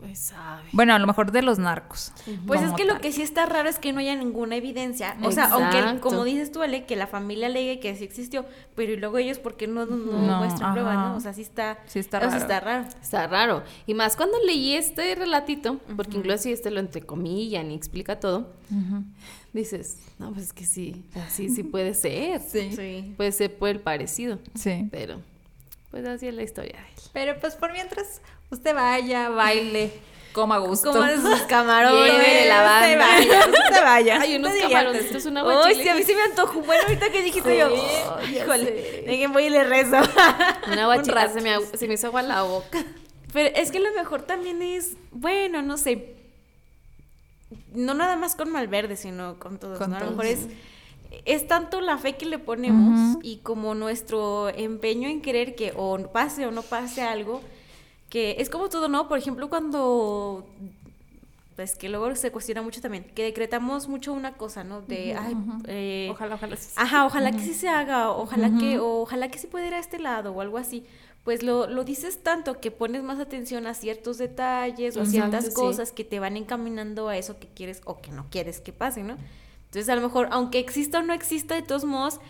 Pues sabe. Bueno, a lo mejor de los narcos. Pues es que lo que sí está raro es que no haya ninguna evidencia. O sea, aunque, como dices tú, Ale, que la familia alegue que sí existió, pero y luego ellos, ¿por qué no, no, No, muestran pruebas, ajá. no? O sea, sí está... Sí está o sea, raro. está raro. Está raro. Y más cuando leí este relatito, porque incluso si este lo entrecomillan y explica todo, dices, no, pues es que sí, así sí *laughs* puede ser. Sí. Sí. Puede ser por el parecido. Sí. Pero, pues así es la historia de él. Pero pues por mientras usted vaya, baile, coma a gusto. Como de sus *laughs* camarones. Lleve la banda. Se vaya. Hay unos camarones, esto es una Uy, sí, a mí sí me antojó. Bueno, ahorita que dijiste yo, híjole, dejen voy y le rezo. *laughs* Una guachita se me, agu- se me hizo agua la boca. Pero es que lo mejor también es, bueno, no sé, no nada más con Malverde, sino con todos. Con ¿no? A lo mejor es, es tanto la fe que le ponemos y como nuestro empeño en querer que o pase o no pase algo, que es como todo, ¿no? Por ejemplo, cuando, pues que luego se cuestiona mucho también, que decretamos mucho una cosa, ¿no? De, ay, eh, Ojalá, ojalá. sí. Ajá, ojalá que sí se haga, ojalá que, o ojalá que sí pueda ir a este lado o algo así. Pues lo, lo dices tanto que pones más atención a ciertos detalles o a ciertas sí. cosas que te van encaminando a eso que quieres o que no quieres que pase, ¿no? Entonces, a lo mejor, aunque exista o no exista, de todos modos,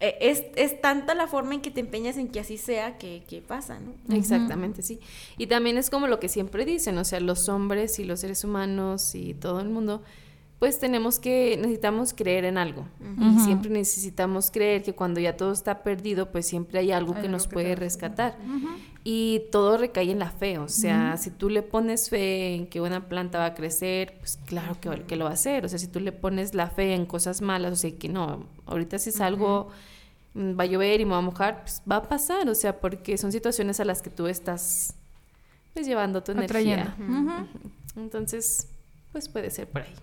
es, es tanta la forma en que te empeñas en que así sea que, que pasa, ¿no? Exactamente, sí. Y también es como lo que siempre dicen, o sea, los hombres y los seres humanos y todo el mundo, pues tenemos que, necesitamos creer en algo. Y siempre necesitamos creer que cuando ya todo está perdido, pues siempre hay algo Hay que algo nos que puede rescatar. Y todo recae en la fe, o sea, si tú le pones fe en que una planta va a crecer, pues claro que, que lo va a hacer. O sea, si tú le pones la fe en cosas malas, o sea, que no, ahorita si salgo, mm, va a llover y me va a mojar, pues va a pasar, o sea, porque son situaciones a las que tú estás pues llevando tu energía. Entonces, pues puede ser por ahí.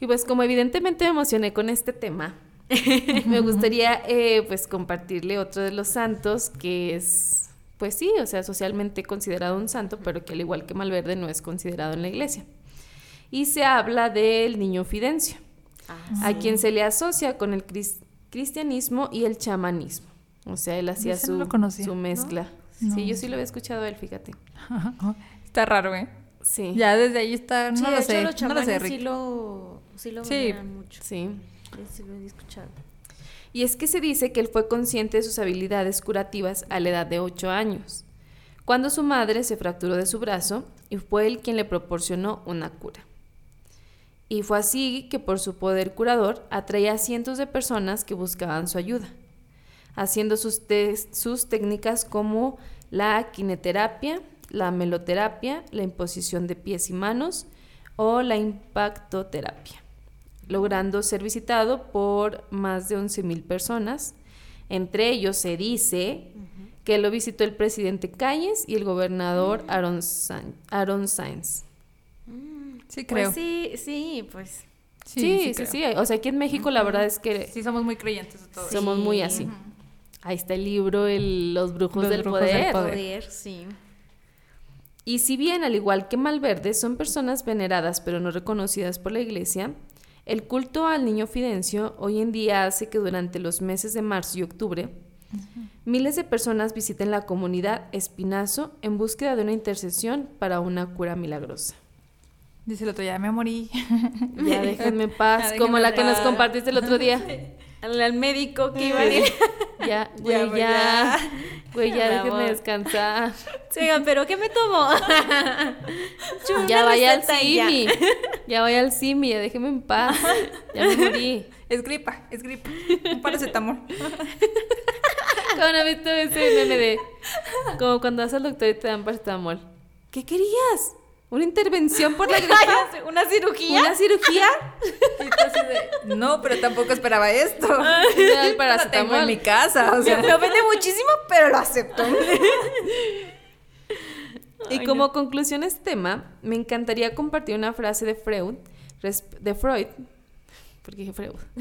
Y pues como evidentemente me emocioné con este tema, *laughs* me gustaría eh, pues compartirle otro de los santos que es, pues sí, o sea, socialmente considerado un santo, pero que al igual que Malverde no es considerado en la iglesia. Y se habla del niño Fidencio, a quien se le asocia con el cris- cristianismo y el chamanismo. O sea, él hacía Ese no su, conocía, su mezcla. No. Sí, yo sí lo había escuchado a él, fíjate. *laughs* Está raro, ¿eh? Sí. Ya desde ahí está. No Sí, lo de hecho, sé. los no lo sé, Rick. sí lo, sí lo Sí. veneran mucho. Sí. Sí lo he escuchado. Y es que se dice que él fue consciente de sus habilidades curativas a la edad de 8 años, cuando su madre se fracturó de su brazo y fue él quien le proporcionó una cura. Y fue así que por su poder curador atraía a cientos de personas que buscaban su ayuda, haciendo sus, sus técnicas como la kineterapia, la meloterapia, la imposición de pies y manos o la impactoterapia, logrando ser visitado por más de 11.000 personas. Entre ellos se dice que lo visitó el presidente Calles y el gobernador Aaron, San- Aaron Sainz. Sí, creo. Pues sí, sí, pues. Sí, sí, creo. sí, O sea, aquí en México la verdad es que Sí, somos muy creyentes de todo. somos Sí. muy así. Ahí está el libro, el- Los brujos, Los del, brujos del poder. poder. Poder, sí. Y si bien, al igual que Malverde, son personas veneradas pero no reconocidas por la iglesia, el culto al niño Fidencio hoy en día hace que durante los meses de marzo y octubre, miles de personas visiten la comunidad Espinazo en búsqueda de una intercesión para una cura milagrosa. Dice el otro, ya me morí. *laughs* Ya déjenme en *laughs* paz, Ya como la que nos compartiste el otro día. *laughs* Al, al médico que iba a ir. Ya, güey, ya. Güey, ya déjenme descansar. Sí, oigan, pero ¿qué me tomo? Ya una vaya al receta y ya. Vaya al Simi, ya déjeme en paz. Ya me morí. *laughs* Es gripa, es gripa. Un paracetamol. ¿Cómo no has visto ese meme de como cuando vas al doctor y te dan paracetamol? ¿Qué querías? ¿Una intervención por la *laughs* gripa? ¿Una cirugía? ¿Una cirugía? *laughs* Y de, no, pero tampoco esperaba esto. Da el Lo tengo en paracetamol. mi casa, o sea. Me ofende muchísimo, pero lo acepto. Y como conclusión a este tema, me encantaría compartir una frase de Freud, de Freud, porque dije Freud. *laughs*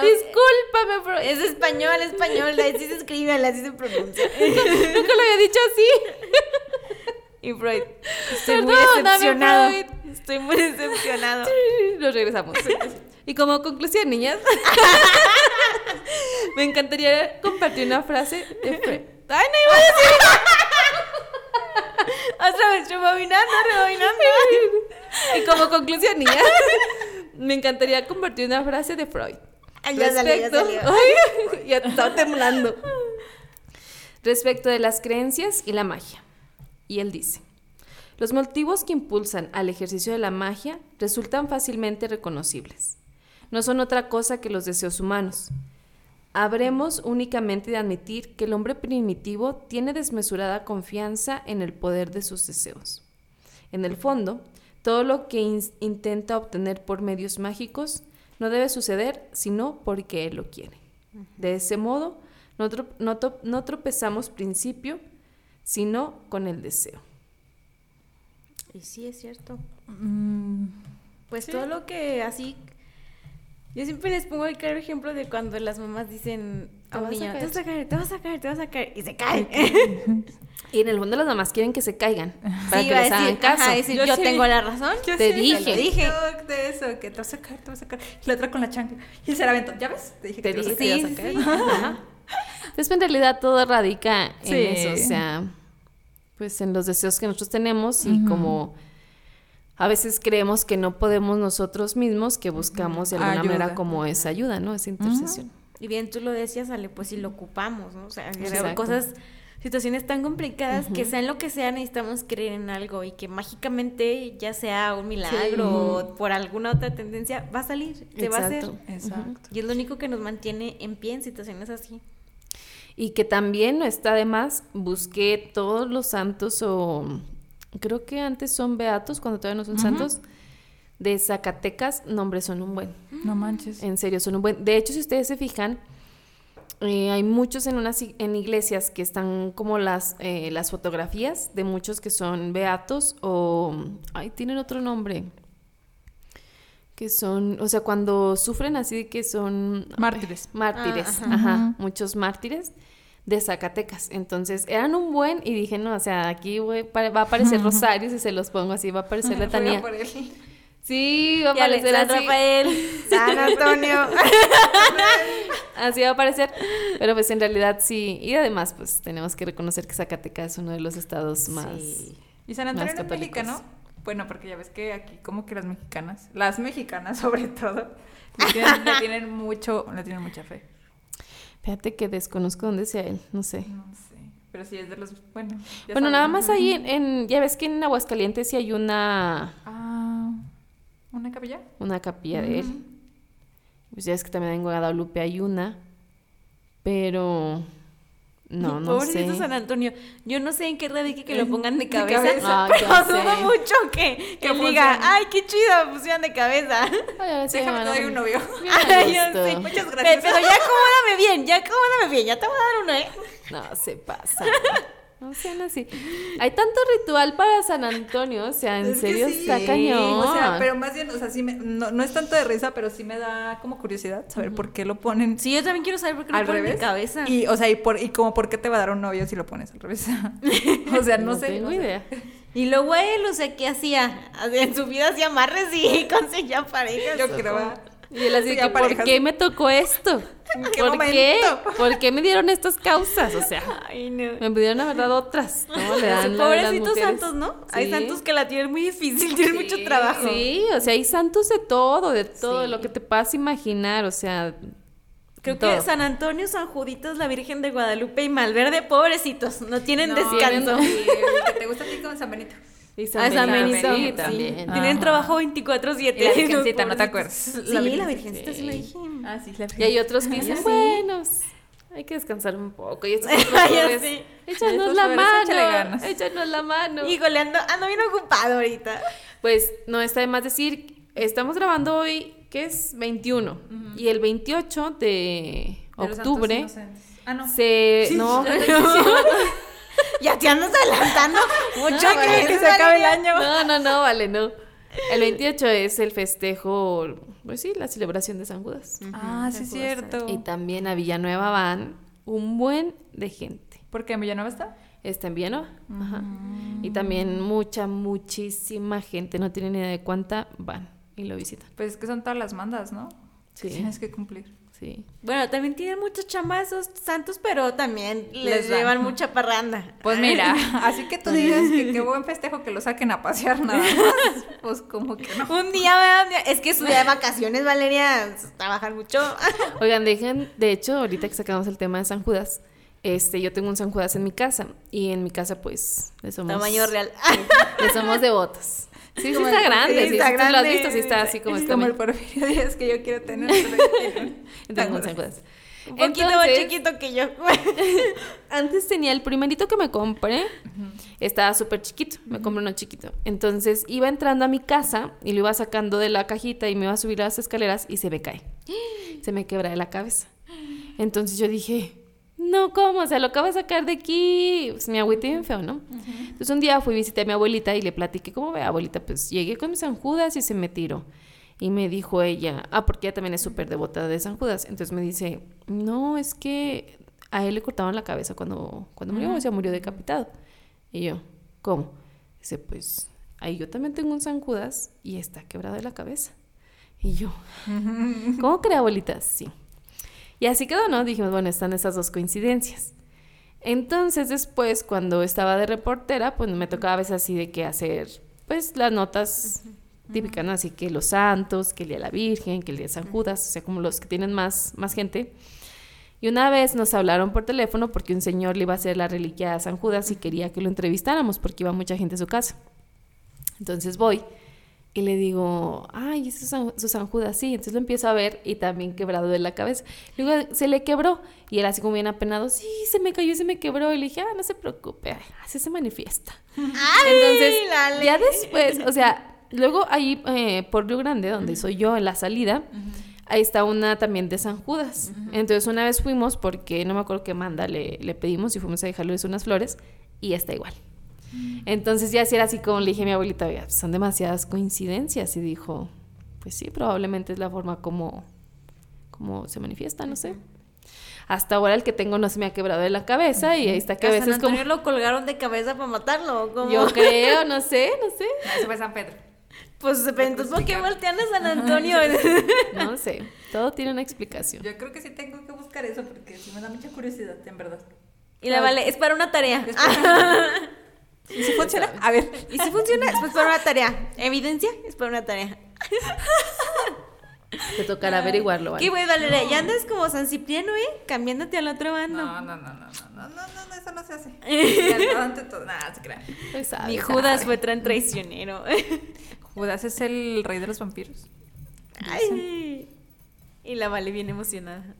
Discúlpame, Freud. Es español, español, así se escribe, así se pronuncia. *laughs* Nunca lo había dicho así. Y Freud, estoy muy decepcionado. Freud. Estoy muy decepcionado. *laughs* Nos regresamos. Y como conclusión, niñas, me encantaría compartir una frase de Freud. Ay, no iba a decir. Otra vez, rebobinando, rebobinando. *laughs* Y como conclusión, niñas, *laughs* me encantaría compartir una frase de Freud. Ay, ya salió, ya Respecto- salió. *laughs* Ay, ya estaba temblando. Respecto de las creencias y la magia. Y él dice, los motivos que impulsan al ejercicio de la magia resultan fácilmente reconocibles. No son otra cosa que los deseos humanos. Habremos únicamente de admitir que el hombre primitivo tiene desmesurada confianza en el poder de sus deseos. En el fondo, todo lo que in- intenta obtener por medios mágicos no debe suceder sino porque él lo quiere. De ese modo, no, tro- no no tropezamos principio, sino con el deseo. Y sí, es cierto. Mm, Pues Sí. todo lo que así. Yo siempre les pongo el claro ejemplo de cuando las mamás dicen Te a un vas a niño. Te vas a caer, te vas a caer, te vas a caer. Y se cae. *laughs* Y en el fondo las mamás quieren que se caigan para Sí, que les hagan decir, caso. ajá, decir, Yo yo, sí. tengo la razón. yo Te sí, dije. Te dije de eso, que te vas a caer, te vas a caer. Y la otra con la chancla. Y la aventó. ¿Ya ves? Te dije Te que dije te que ibas a ibas a caer. Ajá. Entonces, en realidad todo radica en Sí. eso, o sea, pues en los deseos que nosotros tenemos y como a veces creemos que no podemos nosotros mismos, que buscamos de alguna Ayuda. manera como esa ayuda, ¿no? Esa intercesión. Y bien, tú lo decías, Ale, pues si lo ocupamos, ¿no? O sea, que Exacto. cosas, situaciones tan complicadas que Ujú. sean lo que sea, necesitamos creer en algo y que mágicamente, ya sea un milagro o por alguna otra tendencia, va a salir, se va a hacer. Exacto. Exacto. Y es lo único que nos mantiene en pie en situaciones así. Y que también no está de más, busqué todos los santos o creo que antes son beatos, cuando todavía no son santos, de Zacatecas, nombres son un buen. No manches. En serio, son un buen. De hecho, si ustedes se fijan, eh, hay muchos en unas en iglesias que están como las eh, las fotografías de muchos que son beatos o ay tienen otro nombre que son, o sea, cuando sufren así que son ay, Mártires. mártires, Ah, ajá. muchos mártires de Zacatecas. Entonces, eran un buen y dije, no, o sea, aquí va a aparecer. *laughs* Rosario si se los pongo así, va a aparecer la Ruega Tania. por él. Sí, va a aparecer San así. Rafael, *laughs* San Antonio. *laughs* Así va a aparecer. Pero pues en realidad sí. Y además, pues tenemos que reconocer que Zacatecas es uno de los estados más. Sí. Y San Antonio católicos. mexicano. Bueno, porque ya ves que aquí como que las mexicanas, las mexicanas sobre todo, le tienen, le tienen mucho, le tienen mucha fe. Fíjate que desconozco dónde sea él, no sé. No sé, pero sí es de los, bueno. Bueno, nada más ahí en, en- ya ves que en Aguascalientes sí hay una, Ah, ¿Una capilla? una capilla de él. Pues ya es que también en Guadalupe hay una, pero no, *laughs* no Pobrecito sé. San Antonio. Yo no sé en qué radique que lo pongan de De cabeza, cabeza. *laughs* Ah, pero dudo mucho que, que él diga, ay, qué chido, pusieron de cabeza. Ay, *laughs* sí me Déjame, te doy un novio. Ay, gusto. sé. Muchas gracias. Pero ya acomódame bien, ya acomódame bien, ya te voy a dar uno, ¿eh? No, se pasa. No sean así. Hay tanto ritual para San Antonio, o sea, en Es serio sí. está cañón. O sea, pero más bien, o sea, sí me, no, no es tanto de risa, pero sí me da como curiosidad saber por qué lo ponen Sí, yo también quiero saber por qué lo al ponen revés. de cabeza. Y, o sea, y, por, y como por qué te va a dar un novio si lo pones al revés. *laughs* o sea, no, sé. tengo o sea, idea. Y luego él, o sea, ¿qué hacía? En su vida hacía amarres y *laughs* conseguía parejas. Yo ¿o creo. Y él así Sí, que, ¿por qué me tocó esto? ¿En qué ¿Por qué? ¿Por qué me dieron estas causas? O sea, Ay, no. me pudieron haber dado otras. ¿Cómo le Sí, dan la- Pobrecitos santos, ¿no? Hay santos que la tienen muy difícil, *laughs* tienen mucho trabajo. Sí, o sea, hay santos de todo, de todo, Sí. lo que te puedas imaginar, o sea, Creo todo. que San Antonio, San Juditas, la Virgen de Guadalupe y Malverde, pobrecitos, no tienen No, descanso. y el que te gusta a ti con San Benito. Y Ah, San Benito, sí, sí. también. Tienen trabajo 24/7. Y la Virgencita, ¿no te *laughs* acuerdas? Sí, La la Virgencita. Virgencita sí la dije. Ah, sí, la Y hay otros que Ah, dicen, sí. bueno, hay que descansar un poco. Y estos pobres, *laughs* échanos Estos la mano, échanos la mano. Híjole, ando, ando bien ocupado ahorita. Pues no está de más decir, estamos grabando hoy, que es 21, y el 28 de octubre. Ah, no. se... No, *laughs* Ya te andas adelantando *laughs* mucho. No, vale, que se acabe el año. no, no, no, vale, no. El 28 es el festejo, pues sí, la celebración de San Judas. Ah, sí, es cierto. Y también a Villanueva van un buen de gente. ¿Por qué en Villanueva está? Está en Villanueva. Ajá. Y también mucha, muchísima gente, no tienen idea de cuánta van y lo visitan. Pues es que son todas las mandas, ¿no? Sí. Tienes que cumplir. Sí. Bueno, también tienen muchos chambas esos santos, pero también les, llevan mucha parranda. Pues mira, *laughs* así que tú digas que qué buen festejo que lo saquen a pasear nada más. *laughs* Pues como que no. Un día, ¿verdad? Un día- es que su día de vacaciones, Valeria, trabajan mucho. *laughs* Oigan, dejen, de hecho, ahorita que sacamos el tema de San Judas, este, yo tengo un San Judas en mi casa y en mi casa pues le somos, Tamaño real. le somos devotos. Sí, sí está el- grande, sí, está sí, tú lo has grande. visto, sí está así como es como el Porfirio Díaz que yo quiero tener. *laughs* tengo un poquito más Entonces, chiquito que yo. *laughs* Antes tenía el primerito que me compré, estaba súper chiquito, me compré uno chiquito. Entonces iba entrando a mi casa y lo iba sacando de la cajita y me iba a subir a las escaleras y se me cae. Se me quebra de la cabeza. Entonces yo dije, no, ¿cómo? O sea, lo acabo de sacar de aquí. Pues me agüité bien feo, ¿no? Entonces un día fui, visité a mi abuelita y le platiqué, ¿cómo ve, abuelita? Pues llegué con mi San Judas y se me tiró. Y me dijo ella, ah, porque ella también es súper devota de San Judas. Entonces me dice, no, es que a él le cortaron la cabeza cuando, cuando murió, o sea, murió decapitado. Y yo, ¿cómo? Dice, pues ahí yo también tengo un San Judas y está quebrado de la cabeza. Y yo, *laughs* ¿cómo cree, abuelita? Sí. Y así quedó, ¿no? Dijimos, bueno, están esas dos coincidencias. Entonces después, cuando estaba de reportera, pues me tocaba a veces así de que hacer, pues las notas típicas, ¿no? Así que los santos, que el día de la Virgen, que el día de San Judas, o sea, como los que tienen más, más gente. Y una vez nos hablaron por teléfono porque un señor le iba a hacer la reliquia a San Judas y quería que lo entrevistáramos porque iba mucha gente a su casa. Entonces voy y le digo, ay, ese es San, su San Judas, sí. Entonces lo empiezo a ver y también quebrado de la cabeza. Luego se le quebró y él así como bien apenado, sí, se me cayó y se me quebró. Y le dije, ah, no se preocupe, ay, así se manifiesta. Entonces, la ya después, o sea, luego ahí eh, por Río Grande, donde soy yo, en la salida, ahí está una también de San Judas. Entonces una vez fuimos porque no me acuerdo qué manda le, le pedimos y fuimos a dejarles unas flores y está igual. Entonces ya sí era así como le dije a mi abuelita, "Oiga, son demasiadas coincidencias y dijo, pues sí, probablemente es la forma como, como se manifiesta, no sé. Hasta ahora el que tengo no se me ha quebrado de la cabeza y ahí está que a A San veces como... Lo colgaron de cabeza para matarlo. ¿o cómo? Yo *laughs* creo, no sé, no sé. Eso fue San Pedro. Pues entonces, ¿por qué voltean a San Antonio? *laughs* No sé, todo tiene una explicación. Yo creo que sí tengo que buscar eso porque sí me da mucha curiosidad, en verdad. y la vale, es para una tarea. *laughs* ¿Y si funciona? A ver. ¿Y si funciona? Es para una tarea. Evidencia es para una tarea. Te tocará averiguarlo. ¿vale? Qué güey, Valeria. No. Ya andas como San Cipriano, ¿eh? Cambiándote al otro bando. No, no, no, no, no, no, no, no, eso no se hace. *laughs* Ante nada, se crea. Pues Ni Judas fue tan traicionero. *laughs* Judas es el rey de los vampiros. Ay. Y la Vale bien emocionada.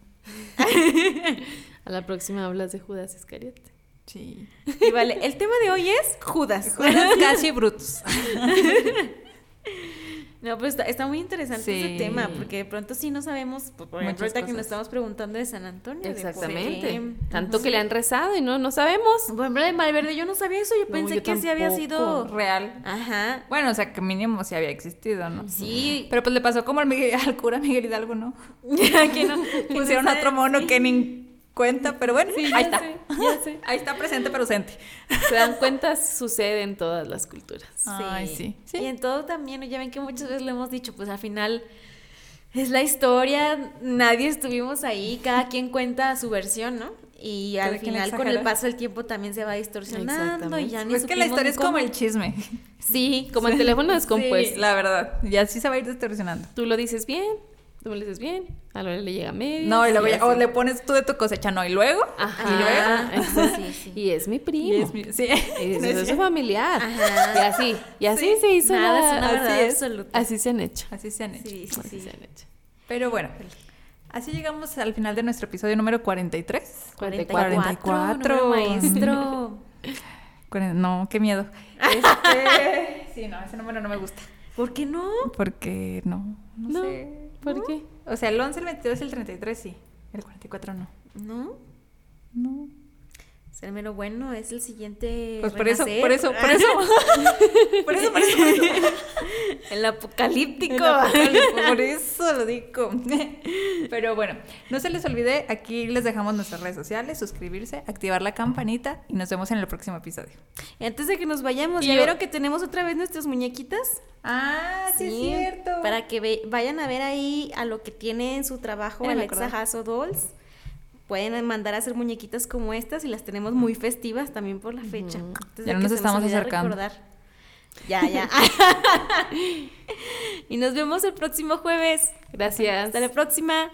A la próxima hablas de Judas Iscariote. Sí. Y vale, el tema de hoy es Judas. Judas *laughs* casi Brutus. No, pues está, está muy interesante Sí. ese tema, porque de pronto sí no sabemos, por ejemplo, ahorita que nos estamos preguntando de San Antonio. de Exactamente. Tanto que le han rezado y no, no sabemos. Por ejemplo, de Malverde yo no sabía eso, yo No, pensé yo que sí había sido... Real. Ajá. Bueno, o sea, que mínimo sí había existido, ¿no? Sí. Pero pues le pasó como al, Miguel- al cura Miguel Hidalgo, ¿no? *laughs* que no, *laughs* Pusieron otro mono que ni cuenta, pero bueno, Sí, ahí ya está. sé, ya sé. *laughs* Ahí está presente pero ausente. *laughs* Se dan cuenta, sucede en todas las culturas. Ay, sí. Sí. Y en todo también, ya ven que muchas veces lo hemos dicho, pues al final es la historia, nadie estuvimos ahí, cada quien cuenta su versión, ¿no? Y al final con el paso del tiempo también se va distorsionando y ya ni Pues es que la historia es como el chisme. Sí, como el *laughs* teléfono descompuesto. Sí, la verdad. Y así se va a ir distorsionando. Tú lo dices bien, tú me lo dices bien, a Lore le llega medio. No, y luego ya, o le pones tú de tu cosecha, no, y luego. Ajá. Y luego. *laughs* Entonces, Sí, sí. Y es mi primo. Y es mi- sí. *laughs* Y No es, familiar. Ajá. Y así, y así Sí. se hizo Nada la- es una así es. absoluta. Así se han hecho. Así se han hecho. Sí, sí, Así sí. se han hecho. Pero bueno, así llegamos al final de nuestro episodio número 43. 44. 44. número maestro. *laughs* No, qué miedo. Este... Sí, no, ese número no me gusta. ¿Por qué no? Porque no, no, No, sé. ¿Por ¿No? qué? O sea, el 11, el 22 y el 33 sí. El 44 no. ¿No? No. Ser mero bueno es el siguiente. Pues por eso, por eso, por eso. *laughs* por eso, por eso, por eso. El apocalíptico. El por eso lo digo. Pero bueno, no se les olvide, aquí les dejamos nuestras redes sociales, suscribirse, activar la campanita y nos vemos en el próximo episodio. Y antes de que nos vayamos, ¿ya vieron que tenemos otra vez nuestras muñequitas? Ah, sí, es cierto. Para que vayan a ver ahí a lo que tiene en su trabajo Alexa. Hasso Dolls. Pueden mandar a hacer muñequitas como estas y las tenemos muy festivas también por la fecha. Ya no nos estamos acercando. recordar. Ya, ya. *laughs* *laughs* y nos vemos el próximo jueves. Gracias. Hasta la próxima.